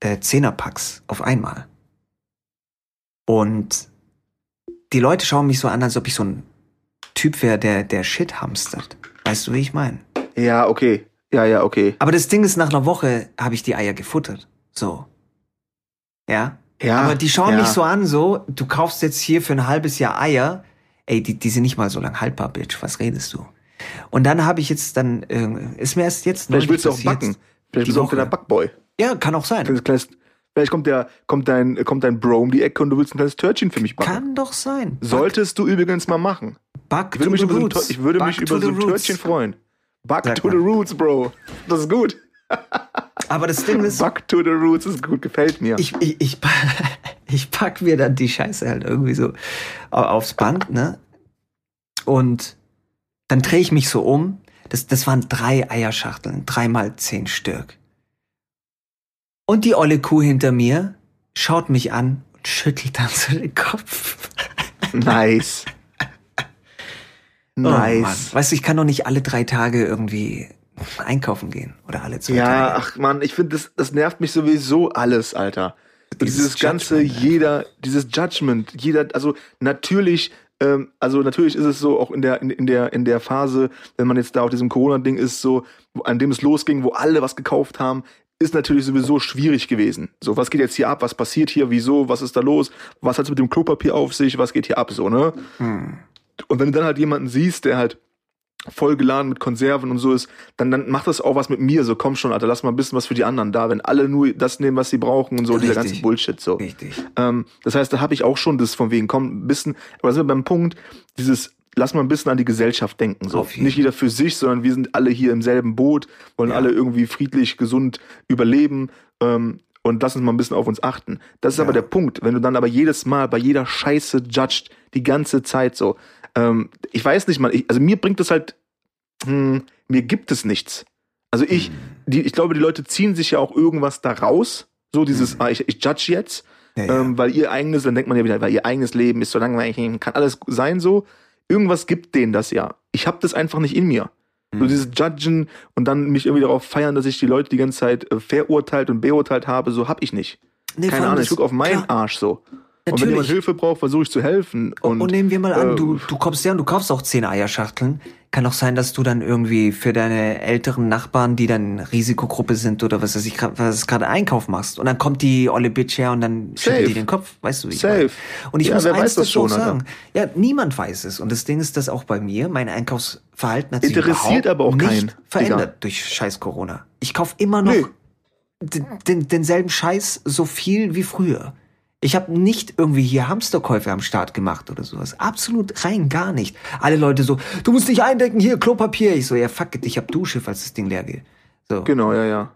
äh, Zehnerpacks auf einmal. Und die Leute schauen mich so an, als ob ich so ein Typ wäre, der, der Shit hamstert. Weißt du, wie ich meine? Ja, okay. Ja, ja, okay. Aber das Ding ist, nach einer Woche habe ich die Eier gefuttert. So. Ja? Ja. Aber die schauen ja. mich so an, so, du kaufst jetzt hier für ein halbes Jahr Eier. Ey, die, die sind nicht mal so lang haltbar, Bitch. Was redest du? Und dann habe ich jetzt dann, äh, ist mir erst jetzt Vielleicht neulich willst du auch backen. Vielleicht bist du auch der Backboy. Ja, kann auch sein. Vielleicht kommt der, kommt dein, kommt dein Bro um die Ecke und du willst ein kleines Törtchen für mich backen. Kann doch sein. Solltest du übrigens mal machen. Back Ich würde mich über so ein, roots. Tör- ich würde Back mich to über the so ein roots. Törtchen freuen. Back Sag to mal. the roots, Bro. Das ist gut. [LAUGHS] Aber das Ding ist, Back to the roots ist gut, gefällt mir. ich, ich, ich, [LAUGHS] ich pack mir dann die Scheiße halt irgendwie so au- aufs Band, ne? Und dann drehe ich mich so um. Das, das waren drei Eierschachteln, dreimal zehn Stück. Und die olle Kuh hinter mir schaut mich an und schüttelt dann so den Kopf. nice. [LAUGHS] Oh. Nice. weißt du, ich kann doch nicht alle drei Tage irgendwie einkaufen gehen. Oder alle zwei ja, Tage. ach man, ich finde, das, das nervt mich sowieso alles, Alter. Dieses Dieses, ganze, Judgment, jeder, dieses Judgment, jeder, also natürlich, ähm, also natürlich ist es so, auch in der, in, in der, in der Phase, wenn man jetzt da auf diesem Corona-Ding ist, so, an dem es losging, wo alle was gekauft haben, ist natürlich sowieso schwierig gewesen. So, was geht jetzt hier ab? Was passiert hier? Wieso? Was ist da los? Was hat's mit dem Klopapier auf sich? Was geht hier ab? So, ne? Hm. Und wenn du dann halt jemanden siehst, der halt voll geladen mit Konserven und so ist, dann, dann macht das auch was mit mir. So, komm schon, Alter, lass mal ein bisschen was für die anderen da. Wenn alle nur das nehmen, was sie brauchen und so, dieser Richtig. ganze Bullshit so. Richtig. Ähm, das heißt, da habe ich auch schon das von wegen, komm, ein bisschen, aber sind wir beim Punkt, dieses, lass mal ein bisschen an die Gesellschaft denken. So. Nicht jeder für sich, sondern wir sind alle hier im selben Boot, wollen Ja. alle irgendwie friedlich, gesund überleben. Ähm, und lass uns mal ein bisschen auf uns achten. Das ist Ja. aber der Punkt. Wenn du dann aber jedes Mal bei jeder Scheiße judged, die ganze Zeit so. Ähm, ich weiß nicht mal, ich, also mir bringt das halt, hm, mir gibt es nichts. Also ich, Hm. die, ich glaube, die Leute ziehen sich ja auch irgendwas da raus. So dieses, ah, ich, ich judge jetzt. Ja, ja. Ähm, weil ihr eigenes, dann denkt man ja wieder, weil ihr eigenes Leben ist so langweilig, kann alles sein so. Irgendwas gibt denen das ja. Ich habe das einfach nicht in mir. So Mhm. dieses Judgen und dann mich irgendwie darauf feiern, dass ich die Leute die ganze Zeit äh, verurteilt und beurteilt habe, so hab ich nicht. Nee, Keine Ahnung, ich guck auf meinen klar, Arsch so. Und wenn Natürlich. jemand Hilfe braucht, versuche ich zu helfen. Und, Und, nehmen wir mal an, äh, du, du kommst ja und du kaufst auch zehn Eierschachteln. Kann auch sein, dass du dann irgendwie für deine älteren Nachbarn, die dann Risikogruppe sind oder was weiß ich, was gerade Einkauf machst. Und dann kommt die olle Bitch her und dann schüttelt die den Kopf, weißt du? wie ich Safe. meine? Und ich Ja, muss wer eins weiß das schon, sagen. Ja, niemand weiß es. Und das Ding ist, dass auch bei mir mein Einkaufsverhalten hat sich Interessiert aber auch nicht keinen, verändert Digga. durch scheiß Corona. Ich kauf immer noch Nee. den, denselben Scheiß so viel wie früher. Ich habe nicht irgendwie hier Hamsterkäufe am Start gemacht oder sowas. Absolut rein gar nicht. Alle Leute so, du musst dich eindecken, hier Klopapier. Ich so, ja fuck it, ich hab Dusche, falls das Ding leer geht. So. Genau, ja, ja.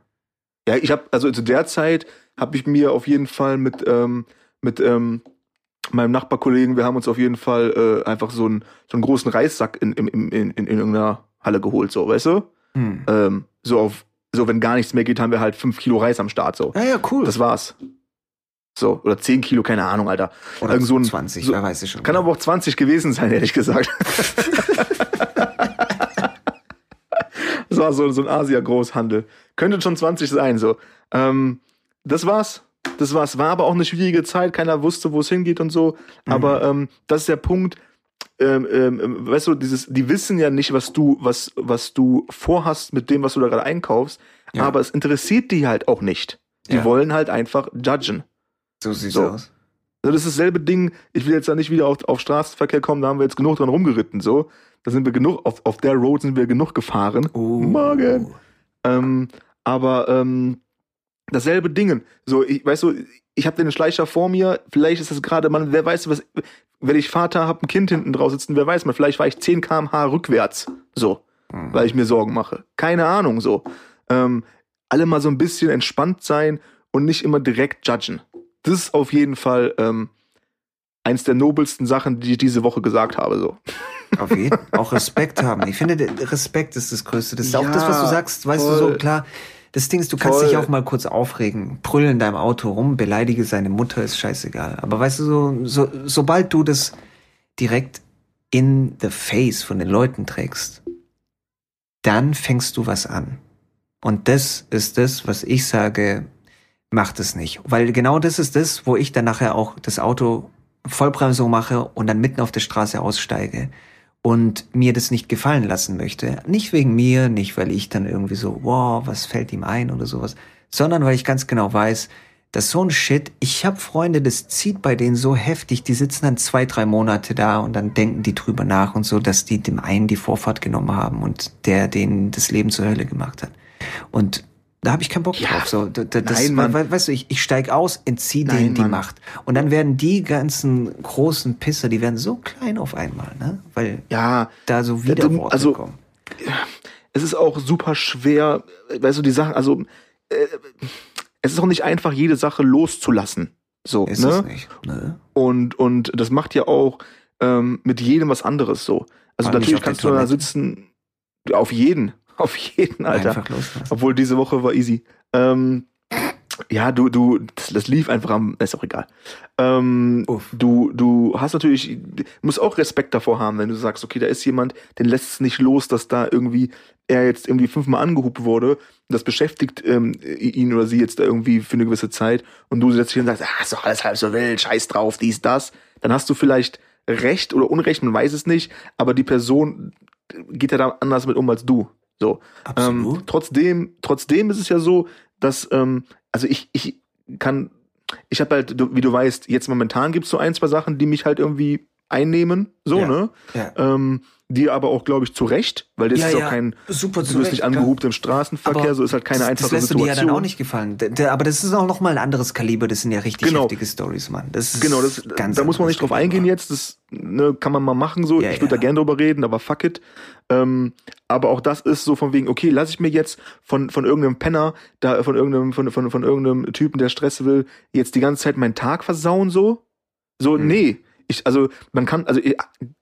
Ja, ich habe also zu der Zeit habe ich mir auf jeden Fall mit ähm, mit ähm, meinem Nachbarkollegen, wir haben uns auf jeden Fall äh, einfach so einen so einen großen Reissack in in, in, in, in irgendeiner Halle geholt, so, weißt du? Hm. Ähm, so auf so wenn gar nichts mehr geht, haben wir halt fünf Kilo Reis am Start, so. Ja, ja, cool. Das war's. So oder zehn Kilo, keine Ahnung, Alter. Oder Irgend so ein- 20, so- wer weiß es schon. Kann aber auch 20 gewesen sein, ehrlich gesagt. [LAUGHS] das war so, so ein Asia-Großhandel. Könnte schon 20 sein, so. Ähm, das war's. Das war's. War aber auch eine schwierige Zeit. Keiner wusste, wo es hingeht und so. Aber ähm, das ist der Punkt. Ähm, ähm, weißt du, dieses, die wissen ja nicht, was du, was, was du vorhast mit dem, was du da gerade einkaufst. Ja. Aber es interessiert die halt auch nicht. Die Ja. wollen halt einfach judgen. So sieht's So. aus. Also das ist dasselbe Ding, ich will jetzt da nicht wieder auf, auf Straßenverkehr kommen, da haben wir jetzt genug dran rumgeritten, so. Da sind wir genug, auf, auf der Road sind wir genug gefahren. Oh. Morgen. Ähm, aber ähm, dasselbe Ding. So, ich, weißt du, ich habe den Schleicher vor mir, vielleicht ist das gerade, man, wer weiß, was, wenn ich Vater habe, ein Kind hinten drauf sitzen, wer weiß man, vielleicht war ich 10 km/h rückwärts, so, Mhm. weil ich mir Sorgen mache. Keine Ahnung, so. Ähm, alle mal so ein bisschen entspannt sein und nicht immer direkt judgen. Das ist auf jeden Fall ähm, eins der nobelsten Sachen, die ich diese Woche gesagt habe, so. [LAUGHS] Auf jeden auch Respekt haben. Ich finde, Respekt ist das Größte. Das ist auch Ja, das, was du sagst, weißt du so, voll. klar. Das Ding ist, du kannst Voll. dich auch mal kurz aufregen, brüll in deinem Auto rum, beleidige seine Mutter, ist scheißegal. Aber weißt du, so, so sobald du das direkt in the face von den Leuten trägst, dann fängst du was an. Und das ist das, was ich sage, macht es nicht. Weil genau das ist das, wo ich dann nachher auch das Auto Vollbremsung mache und dann mitten auf der Straße aussteige und mir das nicht gefallen lassen möchte. Nicht wegen mir, nicht weil ich dann irgendwie so, wow, was fällt ihm ein oder sowas, sondern weil ich ganz genau weiß, dass so ein Shit, ich habe Freunde, das zieht bei denen so heftig, die sitzen dann zwei, drei Monate da und dann denken die drüber nach und so, dass die dem einen die Vorfahrt genommen haben und der denen das Leben zur Hölle gemacht hat. Und da habe ich keinen Bock Ja. drauf. So, da- da- das, Nein, Mann. we- weißt du, ich, ich steig aus, entzieh Nein, denen die Mann. Macht. Und dann werden die ganzen großen Pisser, die werden so klein auf einmal, ne? Weil Ja, da so Widerworte also- kommen. es ist auch super schwer, weißt du, die Sachen, also äh, es ist auch nicht einfach, jede Sache loszulassen. So, Ist ne? es nicht. Ne? Und, und das macht ja auch ähm, mit jedem was anderes so. Also nicht natürlich kannst du da sitzen, auf jeden, auf jeden, Alter. Einfach loslassen. Obwohl diese Woche war easy. Ähm, ja, du, du, das, das lief einfach am, ist auch egal. Ähm, du, du hast natürlich, musst auch Respekt davor haben, wenn du sagst, okay, da ist jemand, den lässt es nicht los, dass da irgendwie er jetzt irgendwie fünfmal angehupt wurde. Das beschäftigt ähm, ihn oder sie jetzt da irgendwie für eine gewisse Zeit und du setzt dich und sagst, ah, ist doch alles halb so wild, scheiß drauf, dies, das. Dann hast du vielleicht Recht oder Unrecht, man weiß es nicht, aber die Person geht ja da anders mit um als du. So. Ähm, trotzdem, trotzdem ist es ja so, dass, ähm, also ich, ich kann, ich habe halt, wie du weißt, jetzt momentan gibt's so ein, zwei Sachen, die mich halt irgendwie einnehmen, so, Ja. ne? ja. Ähm, die aber auch, glaube ich, zu Recht, weil das Ja, ist ja. auch kein, Super du Recht, nicht klar. angehupt im Straßenverkehr, Aber so ist halt keine das, einfache das lässt du dir Situation. ja dann auch nicht gefallen. Aber das ist auch noch mal ein anderes Kaliber. Das sind ja richtig Genau. heftige Stories, Mann. Das ist Genau, das, ganz da muss man nicht drauf eingehen jetzt. Das ne, kann man mal machen so. Ja, ich würde da gerne drüber reden, aber fuck it. Ähm, aber auch das ist so von wegen, okay, lass ich mir jetzt von, von irgendeinem Penner, da, von irgendeinem, von, von, von irgendeinem Typen, der Stress will, jetzt die ganze Zeit meinen Tag versauen so? So, Mhm. nee. Ich, also man kann, also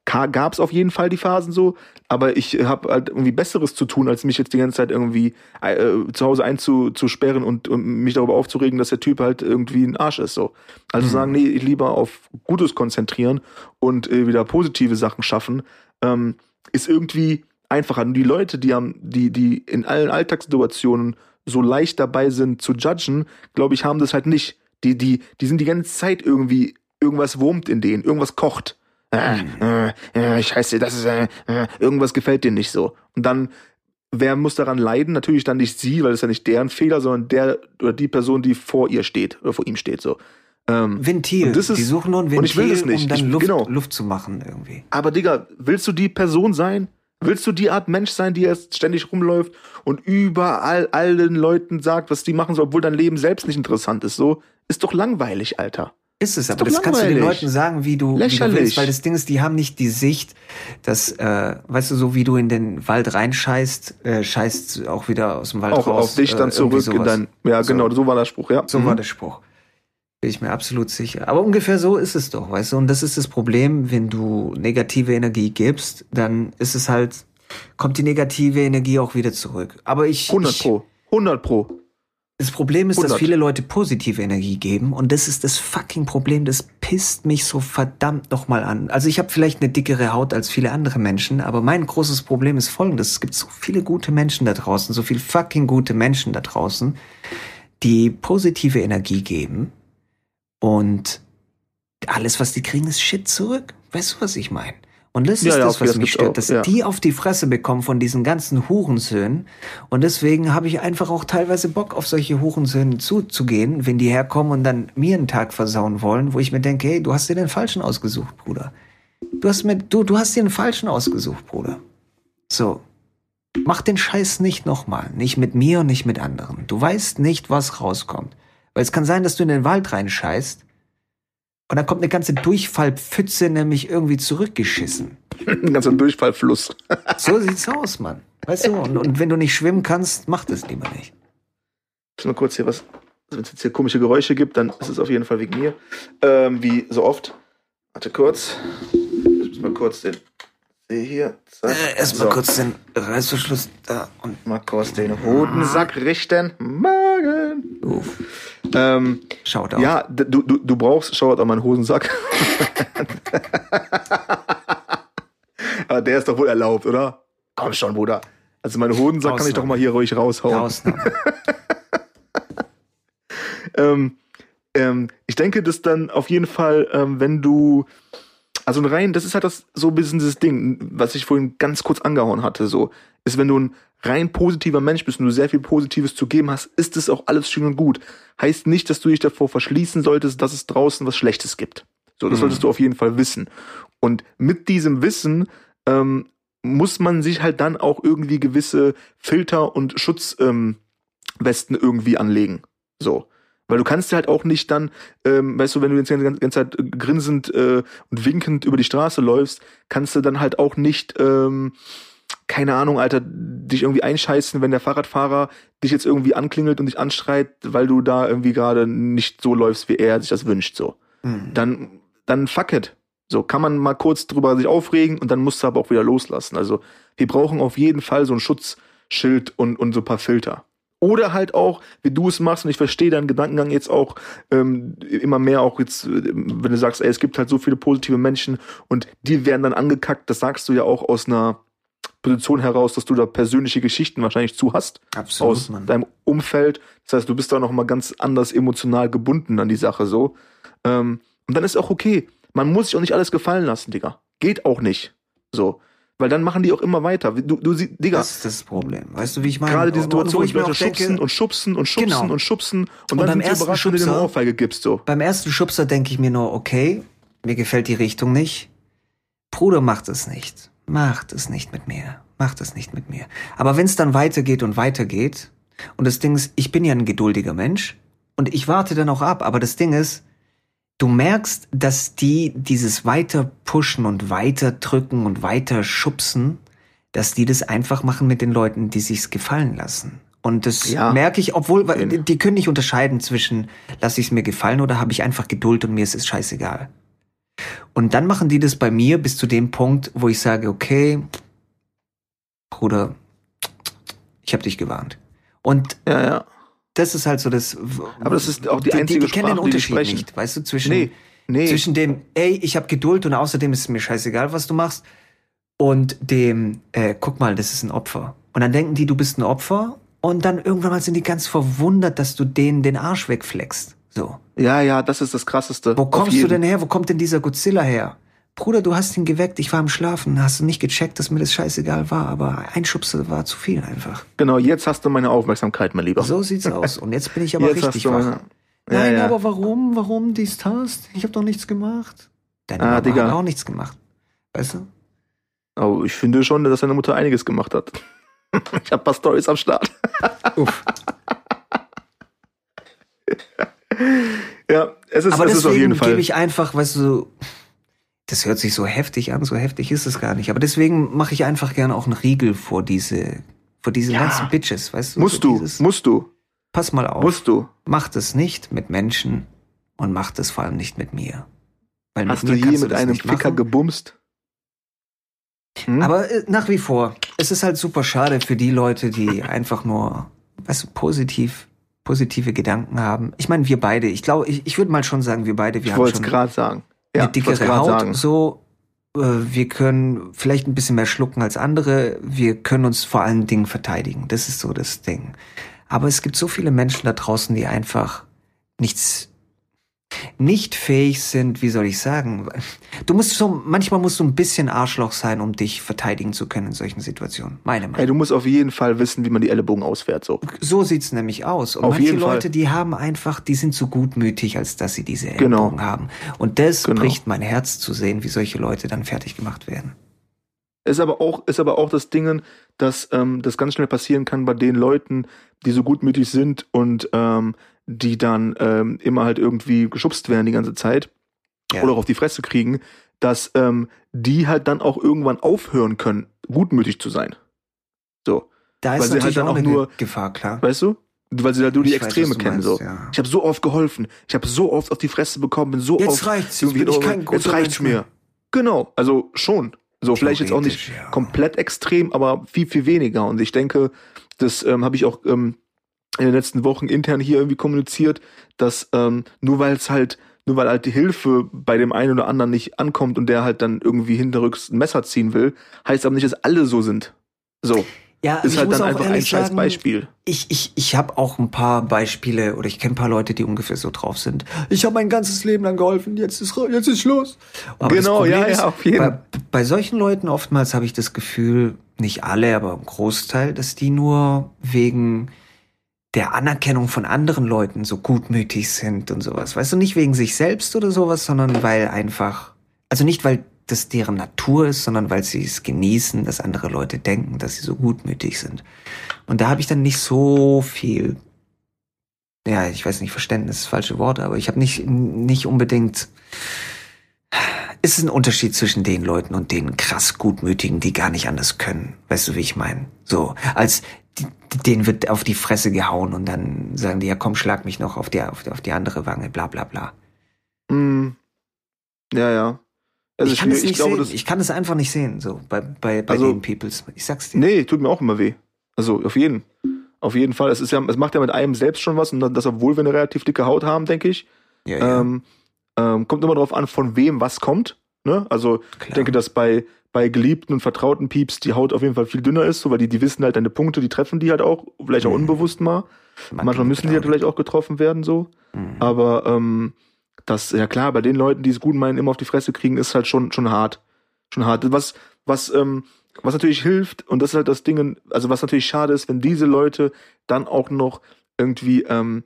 gab es auf jeden Fall die Phasen so, aber ich habe halt irgendwie Besseres zu tun, als mich jetzt die ganze Zeit irgendwie äh, zu Hause einzusperren und, und mich darüber aufzuregen, dass der Typ halt irgendwie ein Arsch ist. So. Also mhm. sagen, nee, ich lieber auf Gutes konzentrieren und äh, wieder positive Sachen schaffen, ähm, ist irgendwie einfacher. Und die Leute, die haben, die, die in allen Alltagssituationen so leicht dabei sind zu judgen, glaube ich, haben das halt nicht. Die, die, die sind die ganze Zeit irgendwie, irgendwas wurmt in denen, irgendwas kocht. Äh, äh, äh, scheiße, das ist, äh, äh, irgendwas gefällt denen nicht so. Und dann, wer muss daran leiden? Natürlich dann nicht sie, weil es ja nicht deren Fehler, sondern der oder die Person, die vor ihr steht oder vor ihm steht, so. Ähm, Ventil. Ist, die suchen nur ein Ventil, und ich will das nicht. um dann ich, Luft, genau. Luft zu machen irgendwie. Aber Digga, willst du die Person sein? Willst du die Art Mensch sein, die jetzt ständig rumläuft und überall allen Leuten sagt, was die machen sollen, obwohl dein Leben selbst nicht interessant ist? So ist doch langweilig, Alter. Ist es, aber das kannst du den Leuten sagen, wie du, wie du willst, weil das Ding ist, die haben nicht die Sicht, dass, äh, weißt du, so wie du in den Wald reinscheißt, äh, scheißt auch wieder aus dem Wald auch raus. auf dich dann äh, zurück in dein, ja So. genau, so war der Spruch, ja. So Mhm. war der Spruch. Bin ich mir absolut sicher. Aber ungefähr so ist es doch, weißt du? Und das ist das Problem, wenn du negative Energie gibst, dann ist es halt, kommt die negative Energie auch wieder zurück. Aber ich, 100 ich pro, 100 pro. Das Problem ist, dass 100. viele Leute positive Energie geben und das ist das fucking Problem. Das pisst mich so verdammt nochmal an. Also ich habe vielleicht eine dickere Haut als viele andere Menschen, aber mein großes Problem ist folgendes. Es gibt so viele gute Menschen da draußen, so viele fucking gute Menschen da draußen, die positive Energie geben und alles, was die kriegen, ist Shit zurück. Weißt du, was ich meine? Und das Ja, ist ja, das, was mich stört, auch, dass ja. die auf die Fresse bekommen von diesen ganzen Hurensöhnen. Und deswegen habe ich einfach auch teilweise Bock, auf solche Hurensöhne zuzugehen, wenn die herkommen und dann mir einen Tag versauen wollen, wo ich mir denke, hey, du hast dir den Falschen ausgesucht, Bruder. Du hast mir, du, du hast dir den Falschen ausgesucht, Bruder. So. Mach den Scheiß nicht nochmal. Nicht mit mir und nicht mit anderen. Du weißt nicht, was rauskommt. Weil es kann sein, dass du in den Wald reinscheißt und dann kommt eine ganze Durchfallpfütze nämlich irgendwie zurückgeschissen. [LAUGHS] Ein ganzer Durchfallfluss. [LAUGHS] So sieht's aus, Mann. Weißt du, und, und wenn du nicht schwimmen kannst, mach das lieber nicht. Ich muss mal kurz hier was. Also wenn es jetzt hier komische Geräusche gibt, dann ist es auf jeden Fall wegen mir. Ähm, wie so oft. Warte kurz. Ich muss mal kurz den. Sehe hier. Zack. Äh, Erstmal So. kurz den Reißverschluss da und Mal kurz den Hodensack richten. Magen. Uff. Ähm, schaut auf. ja, du, du, du brauchst, schau an meinen Hosensack. [LAUGHS] Aber der ist doch wohl erlaubt, oder? Komm schon, Bruder. Also meinen Hodensack kann ich doch Ausnahme. mal hier ruhig raushauen. Ausnahme. [LAUGHS] ähm, ähm, ich denke, dass dann auf jeden Fall, ähm, wenn du, also ein rein, das ist halt das so ein bisschen dieses Ding, was ich vorhin ganz kurz angehauen hatte, so, ist, wenn du ein rein positiver Mensch bist und du sehr viel Positives zu geben hast, ist es auch alles schön und gut. Heißt nicht, dass du dich davor verschließen solltest, dass es draußen was Schlechtes gibt. So, das Mhm. solltest du auf jeden Fall wissen. Und mit diesem Wissen ähm, muss man sich halt dann auch irgendwie gewisse Filter und Schutzwesten ähm, irgendwie anlegen. So. Weil du kannst halt auch nicht dann, ähm, weißt du, wenn du jetzt die ganze, ganze Zeit äh, grinsend äh, und winkend über die Straße läufst, kannst du dann halt auch nicht, ähm, keine Ahnung, Alter, dich irgendwie einscheißen, wenn der Fahrradfahrer dich jetzt irgendwie anklingelt und dich anschreit, weil du da irgendwie gerade nicht so läufst, wie er sich das wünscht, so. Hm. Dann, dann fuck it. So, kann man mal kurz drüber sich aufregen und dann musst du aber auch wieder loslassen. Also, wir brauchen auf jeden Fall so ein Schutzschild und, und so ein paar Filter. Oder halt auch, wie du es machst, und ich verstehe deinen Gedankengang jetzt auch ähm, immer mehr auch jetzt, äh, wenn du sagst, ey, es gibt halt so viele positive Menschen und die werden dann angekackt, das sagst du ja auch aus einer Position heraus, dass du da persönliche Geschichten wahrscheinlich zu hast Absolut, aus Mann. deinem Umfeld. Das heißt, du bist da noch mal ganz anders emotional gebunden an die Sache so. Ähm, und dann ist auch okay. Man muss sich auch nicht alles gefallen lassen, Digga. Geht auch nicht. So. Weil dann machen die auch immer weiter. Du, du sie- Digga, Das ist das Problem. Weißt du, wie ich meine? gerade die Situation, wo ich Leute denke, schubsen und schubsen und schubsen Genau. und schubsen und, Und dann beim sind sie überrascht, wenn du Schubser- Ohrfeige gibst, so. Beim ersten Schubser denke ich mir nur, okay, mir gefällt die Richtung nicht. Bruder, macht es nicht. Macht es nicht mit mir. Macht es nicht mit mir. Aber wenn es dann weitergeht und weitergeht, und das Ding ist, ich bin ja ein geduldiger Mensch und ich warte dann auch ab, aber das Ding ist, du merkst, dass die dieses weiter pushen und weiter drücken und weiter schubsen, dass die das einfach machen mit den Leuten, die sich's gefallen lassen. Und das Ja. merke ich, obwohl die, die können nicht unterscheiden zwischen lasse ich es mir gefallen oder habe ich einfach Geduld und mir ist es scheißegal. Und dann machen die das bei mir bis zu dem Punkt, wo ich sage, okay, Bruder, ich habe dich gewarnt. Und Ja, ja. Das ist halt so das. Aber das ist auch die die, einzige die, die kennen den die die Unterschied sprechen. nicht, weißt du, zwischen, Nee, nee. zwischen dem, ey, ich habe Geduld und außerdem ist es mir scheißegal, was du machst, und dem, äh, guck mal, das ist ein Opfer. Und dann denken die, du bist ein Opfer, und dann irgendwann mal sind die ganz verwundert, dass du denen den Arsch wegfleckst. So. Ja, ja, das ist das Krasseste. Wo kommst du denn her? Wo kommt denn dieser Godzilla her? Bruder, du hast ihn geweckt, ich war am Schlafen, hast du nicht gecheckt, dass mir das scheißegal war, aber ein Schubse war zu viel einfach. Genau, jetzt hast du meine Aufmerksamkeit, mein Lieber. So sieht's aus. Und jetzt bin ich aber jetzt richtig wach. meine... Nein, ja, ja. aber warum? Warum dies Tast? Ich habe doch nichts gemacht. Deine Ah, Mama Digga. hat auch nichts gemacht. Weißt du? Aber ich finde schon, dass deine Mutter einiges gemacht hat. [LAUGHS] Ich habe paar Stories am Start. Uff. [LAUGHS] Ja, es ist, Aber es ist auf jeden Fall. gebe ich einfach, weißt du, das hört sich so heftig an, so heftig ist es gar nicht. Aber deswegen mache ich einfach gerne auch einen Riegel vor diese, vor diese Ja. ganzen Bitches, weißt du? musst so du, musst du, Pass mal auf. musst du. Macht es nicht mit Menschen und macht es vor allem nicht mit mir. Weil mit Hast du mir je mit das einem Ficker machen. gebumst? Hm? Aber äh, nach wie vor, es ist halt super schade für die Leute, die einfach nur, weißt du, positiv, positive Gedanken haben. Ich meine, wir beide, ich glaube, ich, ich würde mal schon sagen, wir beide, wir ich haben wollte es schon gerade sagen. Ja, eine dickere Haut, sagen. so, äh, wir können vielleicht ein bisschen mehr schlucken als andere, wir können uns vor allen Dingen verteidigen. Das ist so das Ding. Aber es gibt so viele Menschen da draußen, die einfach nichts, nicht fähig sind, wie soll ich sagen? Du musst so, manchmal musst du ein bisschen Arschloch sein, um dich verteidigen zu können in solchen Situationen. Meine Meinung. Ey, du musst auf jeden Fall wissen, wie man die Ellenbogen ausfährt. So. So sieht's nämlich aus. Und Auf manche jeden Fall. Leute, die haben einfach, die sind so gutmütig, als dass sie diese Genau. Ellbogen haben. Und das Genau. bricht mein Herz zu sehen, wie solche Leute dann fertig gemacht werden. Ist aber auch, ist aber auch das Ding, dass ähm, das ganz schnell passieren kann bei den Leuten, die so gutmütig sind und ähm, die dann ähm, immer halt irgendwie geschubst werden die ganze Zeit Ja. oder auch auf die Fresse kriegen, dass ähm, die halt dann auch irgendwann aufhören können, gutmütig zu sein. So, Da weil ist sie halt natürlich dann auch auch nur- Gefahr, klar. weißt du? Weil sie halt nur die Ich weiß, Extreme du kennen. meinst, so. ja. Ich habe so oft geholfen, ich habe so oft auf die Fresse bekommen, bin so Jetzt oft reicht's, jetzt bin ich jetzt reicht's mir. mehr. Genau, also schon. So, vielleicht jetzt auch nicht ja. komplett extrem, aber viel, viel weniger. Und ich denke, das ähm, habe ich auch ähm, in den letzten Wochen intern hier irgendwie kommuniziert, dass ähm, nur weil es halt, nur weil halt die Hilfe bei dem einen oder anderen nicht ankommt und der halt dann irgendwie hinterrücks ein Messer ziehen will, heißt aber nicht, dass alle so sind. So, Ja, ist halt dann einfach ein scheiß Beispiel. Ich, ich, ich habe auch ein paar Beispiele oder ich kenne ein paar Leute, die ungefähr so drauf sind. Ich habe mein ganzes Leben lang geholfen, jetzt ist, jetzt ist Schluss. Aber Genau, ja, ja, auf jeden. Bei, bei solchen Leuten oftmals habe ich das Gefühl, nicht alle, aber ein Großteil, dass die nur wegen der Anerkennung von anderen Leuten so gutmütig sind und sowas. Weißt du, nicht wegen sich selbst oder sowas, sondern weil einfach, also nicht weil das deren Natur ist, sondern weil sie es genießen, dass andere Leute denken, dass sie so gutmütig sind. Und da habe ich dann nicht so viel, ja, ich weiß nicht, Verständnis ist das falsche Wort, aber ich habe nicht, nicht unbedingt, es ist ein Unterschied zwischen den Leuten und den krass Gutmütigen, die gar nicht anders können. Weißt du, wie ich meine? So, als denen wird auf die Fresse gehauen und dann sagen die, ja komm, schlag mich noch auf die, auf die, auf die andere Wange, bla bla bla. Mm. Ja, ja. Also ich kann es ich nicht glaube, sehen. das, Ich kann es einfach nicht sehen, so bei, bei, bei Also- den Peoples. Ich sag's dir. Nee, tut mir auch immer weh. Also auf jeden. Auf jeden Fall. Es ist ja, es macht ja mit einem selbst schon was und das, obwohl wir eine relativ dicke Haut haben, denke ich. Ja, ja, Ähm, ähm, kommt immer darauf an, von wem was kommt. Ne? Also ich klar. denke, dass bei, bei geliebten und vertrauten Pieps die Haut auf jeden Fall viel dünner ist, so, weil die, die wissen halt deine Punkte, die treffen die halt auch, vielleicht auch Mhm. unbewusst mal. Manchmal müssen die halt vielleicht auch getroffen werden, so. Mhm. Aber ähm, das, ja klar, bei den Leuten, die es gut meinen, immer auf die Fresse kriegen, ist halt schon, schon hart. Schon hart. Was, was, ähm, was natürlich hilft, und das ist halt das Ding, also was natürlich schade ist, wenn diese Leute dann auch noch irgendwie ähm,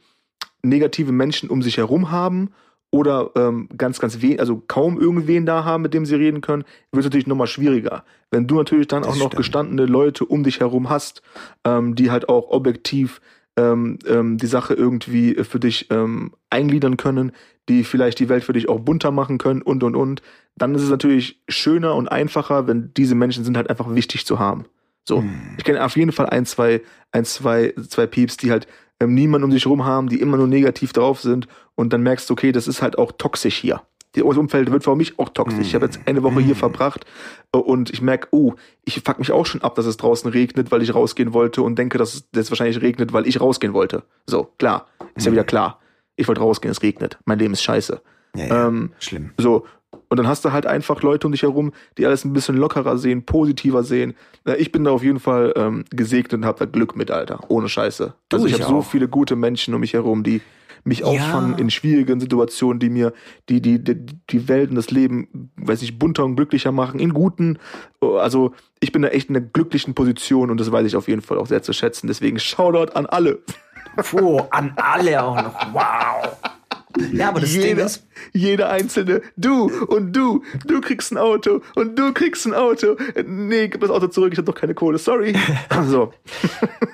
negative Menschen um sich herum haben oder ähm, ganz, ganz wenig, also kaum irgendwen da haben, mit dem sie reden können, wird es natürlich nochmal schwieriger. Wenn du natürlich dann Das auch noch stimmt. gestandene Leute um dich herum hast, ähm, die halt auch objektiv ähm, ähm, die Sache irgendwie für dich ähm, eingliedern können, die vielleicht die Welt für dich auch bunter machen können und und und, dann ist es natürlich schöner und einfacher, wenn diese Menschen sind halt einfach wichtig zu haben. So, Hm. ich kenne auf jeden Fall ein, zwei, ein, zwei, zwei Pieps, die halt ähm, niemanden um sich herum haben, die immer nur negativ drauf sind und dann merkst du, okay, das ist halt auch toxisch hier. Das Umfeld wird für mich auch toxisch. Ich habe jetzt eine Woche hier verbracht äh, und ich merke, oh, ich fuck mich auch schon ab, dass es draußen regnet, weil ich rausgehen wollte und denke, dass es jetzt wahrscheinlich regnet, weil ich rausgehen wollte. So, klar. Ist ja wieder klar. Ich wollte rausgehen, es regnet. Mein Leben ist scheiße. Ja, ja. Ähm, Schlimm. So. Und dann hast du halt einfach Leute um dich herum, die alles ein bisschen lockerer sehen, positiver sehen. Ich bin da auf jeden Fall ähm, gesegnet und hab da Glück mit, Alter. Ohne Scheiße. Du, Also ich ich habe so viele gute Menschen um mich herum, die mich Ja. auffangen in schwierigen Situationen, die mir die, die, die, die Welt und das Leben, weiß ich, bunter und glücklicher machen, in guten. Also ich bin da echt in einer glücklichen Position und das weiß ich auf jeden Fall auch sehr zu schätzen. Deswegen Shoutout an alle. Puh, an alle auch noch. Wow. Ja, aber das Ding jeder, ist, jeder einzelne. Du und du. Du kriegst ein Auto und du kriegst ein Auto. Nee, gib das Auto zurück, ich hab doch keine Kohle, sorry. [LAUGHS] So.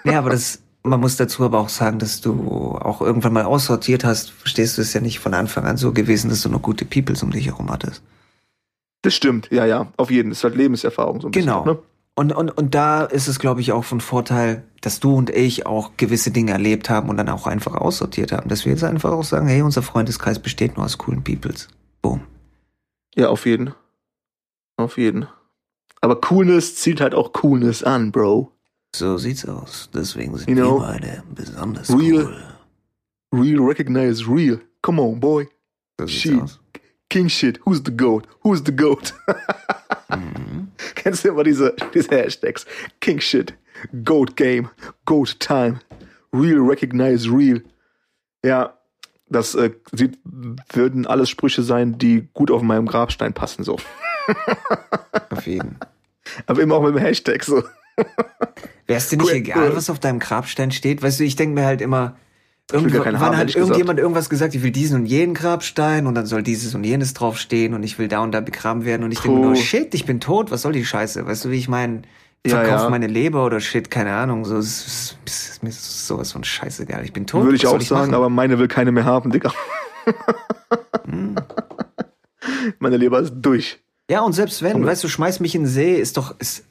ja, aber das, man muss dazu aber auch sagen, dass du auch irgendwann mal aussortiert hast. Verstehst du, ist ja nicht von Anfang an so gewesen, dass du noch gute Peoples um dich herum hattest. Das stimmt, ja, ja, auf jeden. Das ist halt Lebenserfahrung so ein Genau. bisschen. Ne? Und, und, und da ist es, glaube ich, auch von Vorteil, dass du und ich auch gewisse Dinge erlebt haben und dann auch einfach aussortiert haben. Dass wir jetzt einfach auch sagen, hey, unser Freundeskreis besteht nur aus coolen Peoples. Boom. Ja, auf jeden. Auf jeden. Aber Coolness zielt halt auch Coolness an, Bro. So sieht's aus. Deswegen sind You know, wir beide besonders real- cool. Real recognize real. Come on, boy. So sieht's aus. King shit. Who's the goat? Who's the goat? Mhm. [LAUGHS] Kennst du immer diese, diese Hashtags? King shit. Goat game. Goat time. Real recognize real. Ja, das äh, sieht, würden alles Sprüche sein, die gut auf meinem Grabstein passen, so. [LAUGHS] Auf jeden. Aber immer auch mit dem Hashtag, so. Wäre es dir nicht Cool, egal, cool. was auf deinem Grabstein steht? Weißt du, ich denke mir halt immer, irgendwann haben, hat irgendjemand irgendwas gesagt, ich will diesen und jenen Grabstein und dann soll dieses und jenes draufstehen und ich will da und da begraben werden und ich denke mir nur, Puh. shit, ich bin tot, was soll die Scheiße? Weißt du, wie ich meine? Ja, Verkauf ja. meine Leber oder shit, keine Ahnung, so, ist, mir sowas von scheißegal. Ich bin tot. Würde ich auch soll sagen, machen? aber meine will keine mehr haben, Digga. Hm. Meine Leber ist durch. Ja, und selbst wenn, Und- weißt du, schmeiß mich in den See, ist doch, es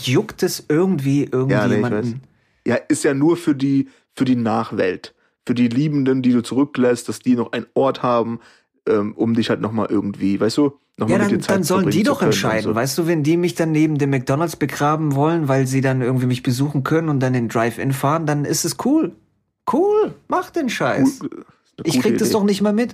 juckt es irgendwie Ja, nee, ich irgendjemanden. Ja, ist ja nur für die, für die Nachwelt. Für die Liebenden, die du zurücklässt, dass die noch einen Ort haben, ähm, um dich halt nochmal irgendwie, weißt du, nochmal Ja, mit dann, dir Zeit dann sollen die doch entscheiden, so. weißt du, wenn die mich dann neben dem McDonalds begraben wollen, weil sie dann irgendwie mich besuchen können und dann in Drive-In fahren, dann ist es cool. Cool, mach den Scheiß. Ist eine ich krieg das Idee. doch nicht mal mit.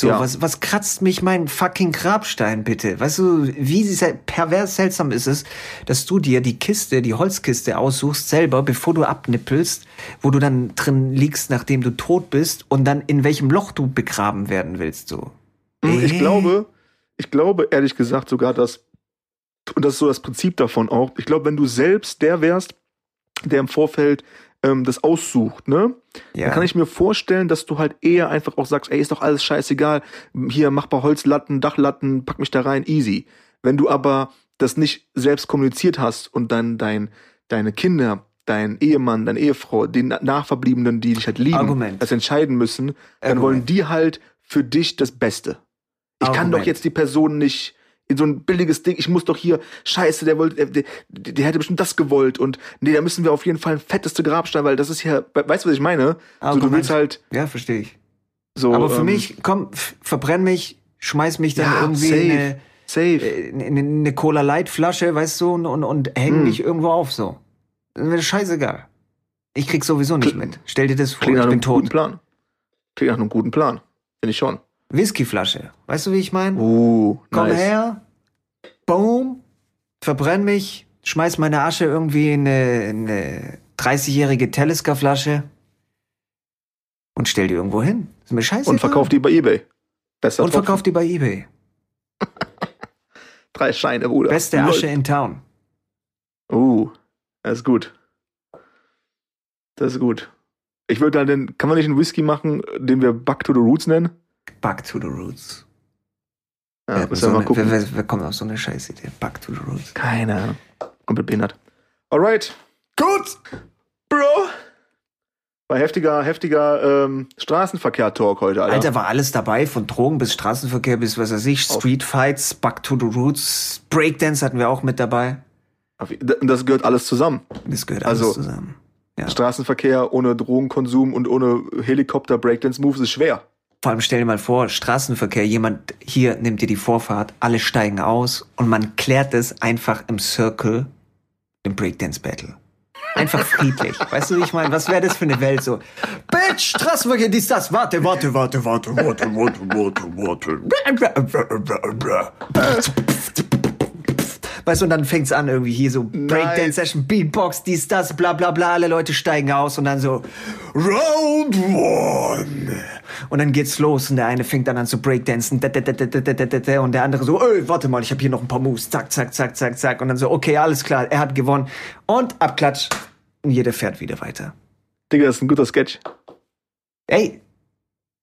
So, Ja. was, was kratzt mich mein fucking Grabstein, bitte? Weißt du, wie pervers seltsam ist es, dass du dir die Kiste, die Holzkiste aussuchst, selber, bevor du abnippelst, wo du dann drin liegst, nachdem du tot bist und dann in welchem Loch du begraben werden willst, so. Hm, Ich Äh. glaube, ich glaube ehrlich gesagt sogar, dass, und das ist so das Prinzip davon auch, ich glaube, wenn du selbst der wärst, der im Vorfeld ähm, das aussucht, ne? Ja. Dann kann ich mir vorstellen, dass du halt eher einfach auch sagst, ey, ist doch alles scheißegal, hier mach paar Holzlatten, Dachlatten, pack mich da rein, easy. Wenn du aber das nicht selbst kommuniziert hast und dann dein, deine Kinder, dein Ehemann, deine Ehefrau, den Nachverbliebenen, die dich halt lieben, Argument. das entscheiden müssen, dann Argument. wollen die halt für dich das Beste. Ich kann Argument. doch jetzt die Person nicht so ein billiges Ding, ich muss doch hier, scheiße, der wollte, der, der, der hätte bestimmt das gewollt und nee, da müssen wir auf jeden Fall ein fetteste Grabstein, weil das ist ja, weißt du, was ich meine? So, du Argument. willst halt Ja, verstehe ich. so. Aber für ähm, mich, komm, verbrenn mich, schmeiß mich dann Ja, irgendwie safe. in eine, Safe. äh, in eine, eine Cola Light Flasche, weißt du, und, und, und häng Hm. mich irgendwo auf so. Scheißegal. Ich krieg sowieso nicht Kl- mit. Stell dir das vor, Klingt nach ich einem bin guten tot. Plan. Klingt nach einem guten Plan. Finde ich schon. Whiskyflasche. Weißt du, wie ich meine? Uh, Komm nice. her, boom, verbrenn mich, schmeiß meine Asche irgendwie in eine, in eine 30-jährige Teleska-Flasche und stell die irgendwo hin. Ist mir scheiße. Und verkauf die bei Ebay. Besser Und verkauf die bei EBay. [LAUGHS] Drei Scheine, Bruder. Beste Läuft. Asche in Town. Uh, das ist gut. Das ist gut. Ich würde dann den, kann man nicht einen Whisky machen, den wir Back to the Roots nennen? Back to the Roots. Ja, wer, so wir mal eine, wer, wer, wer kommt auf so eine Scheißidee? Back to the Roots. Keine Ahnung. Komplett behindert. Alright. Gut. Bro. War heftiger, heftiger ähm, Straßenverkehr-Talk heute, Alter. Alter, war alles dabei, von Drogen bis Straßenverkehr bis was weiß ich, Streetfights, Back to the Roots, Breakdance hatten wir auch mit dabei. Das gehört alles zusammen. Das gehört alles Also- zusammen. Ja. Straßenverkehr ohne Drogenkonsum und ohne Helikopter-Breakdance-Moves ist schwer. Vor allem stell dir mal vor, Straßenverkehr, jemand hier nimmt dir die Vorfahrt, alle steigen aus und man klärt es einfach im Circle, im Breakdance Battle. Einfach friedlich. [LAUGHS] Weißt du, wie ich meine? Was wäre das für eine Welt so? Bitch, Straßenverkehr, dies, das. Warte, warte, warte, warte, warte, warte, warte, warte. [LAUGHS] Weißt du, und dann fängt's an irgendwie hier so Breakdance-Session, Beatbox, dies, das, bla bla bla, alle Leute steigen aus und dann so Round One. Und dann geht's los und der eine fängt dann an zu Breakdancen und der andere so, ey, warte mal, ich habe hier noch ein paar Moves, zack, zack, zack, zack, zack und dann so, okay, alles klar, er hat gewonnen und abklatsch und jeder fährt wieder weiter. Digga, das ist ein guter Sketch. Ey,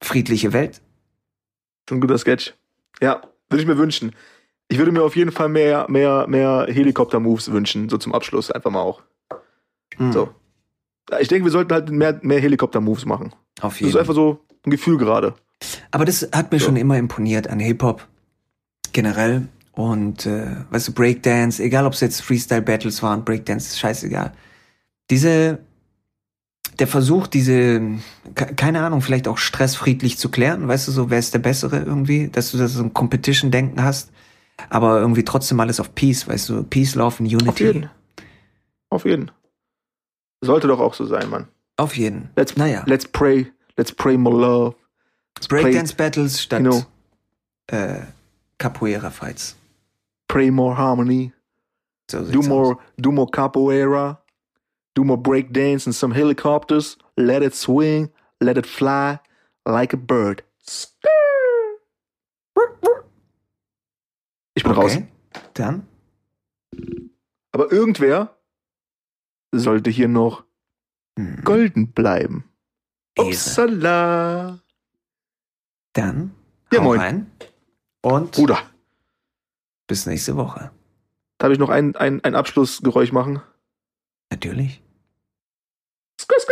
friedliche Welt. Ist ein guter Sketch. Ja, würde ich mir wünschen. Ich würde mir auf jeden Fall mehr, mehr, mehr Helikopter-Moves wünschen, so zum Abschluss einfach mal auch. Hm. So. Ich denke, wir sollten halt mehr, mehr Helikopter-Moves machen. Auf Das jeden ist Fall. einfach so ein Gefühl gerade. Aber das hat mir So. schon immer imponiert an Hip-Hop generell. Und äh, weißt du, Breakdance, egal ob es jetzt Freestyle-Battles waren, Breakdance, ist scheißegal. Diese, der Versuch, diese, ke- keine Ahnung, vielleicht auch Stress friedlich zu klären, weißt du, so, wer ist der Bessere irgendwie, dass du das so ein Competition-Denken hast, aber irgendwie trotzdem alles auf Peace, weißt du, Peace, Love and Unity. Auf jeden. Auf jeden. Sollte doch auch so sein, Mann. Auf jeden. Let's, Naja, let's pray. Let's pray more love. Let's pray, Breakdance-Battles statt you know. äh, Capoeira-Fights. pray more harmony. So Do sieht's aus. more, do more capoeira. Do more breakdance and some helicopters. Let it swing. Let it fly like a bird. Ich bin raus. Okay, dann Aber irgendwer sollte hier noch hm, golden bleiben. Ehre. Upsala. Dann Ja, moin. rein und Bruder, bis nächste Woche. darf ich noch ein, ein, ein Abschlussgeräusch machen? Natürlich. Skr, skr.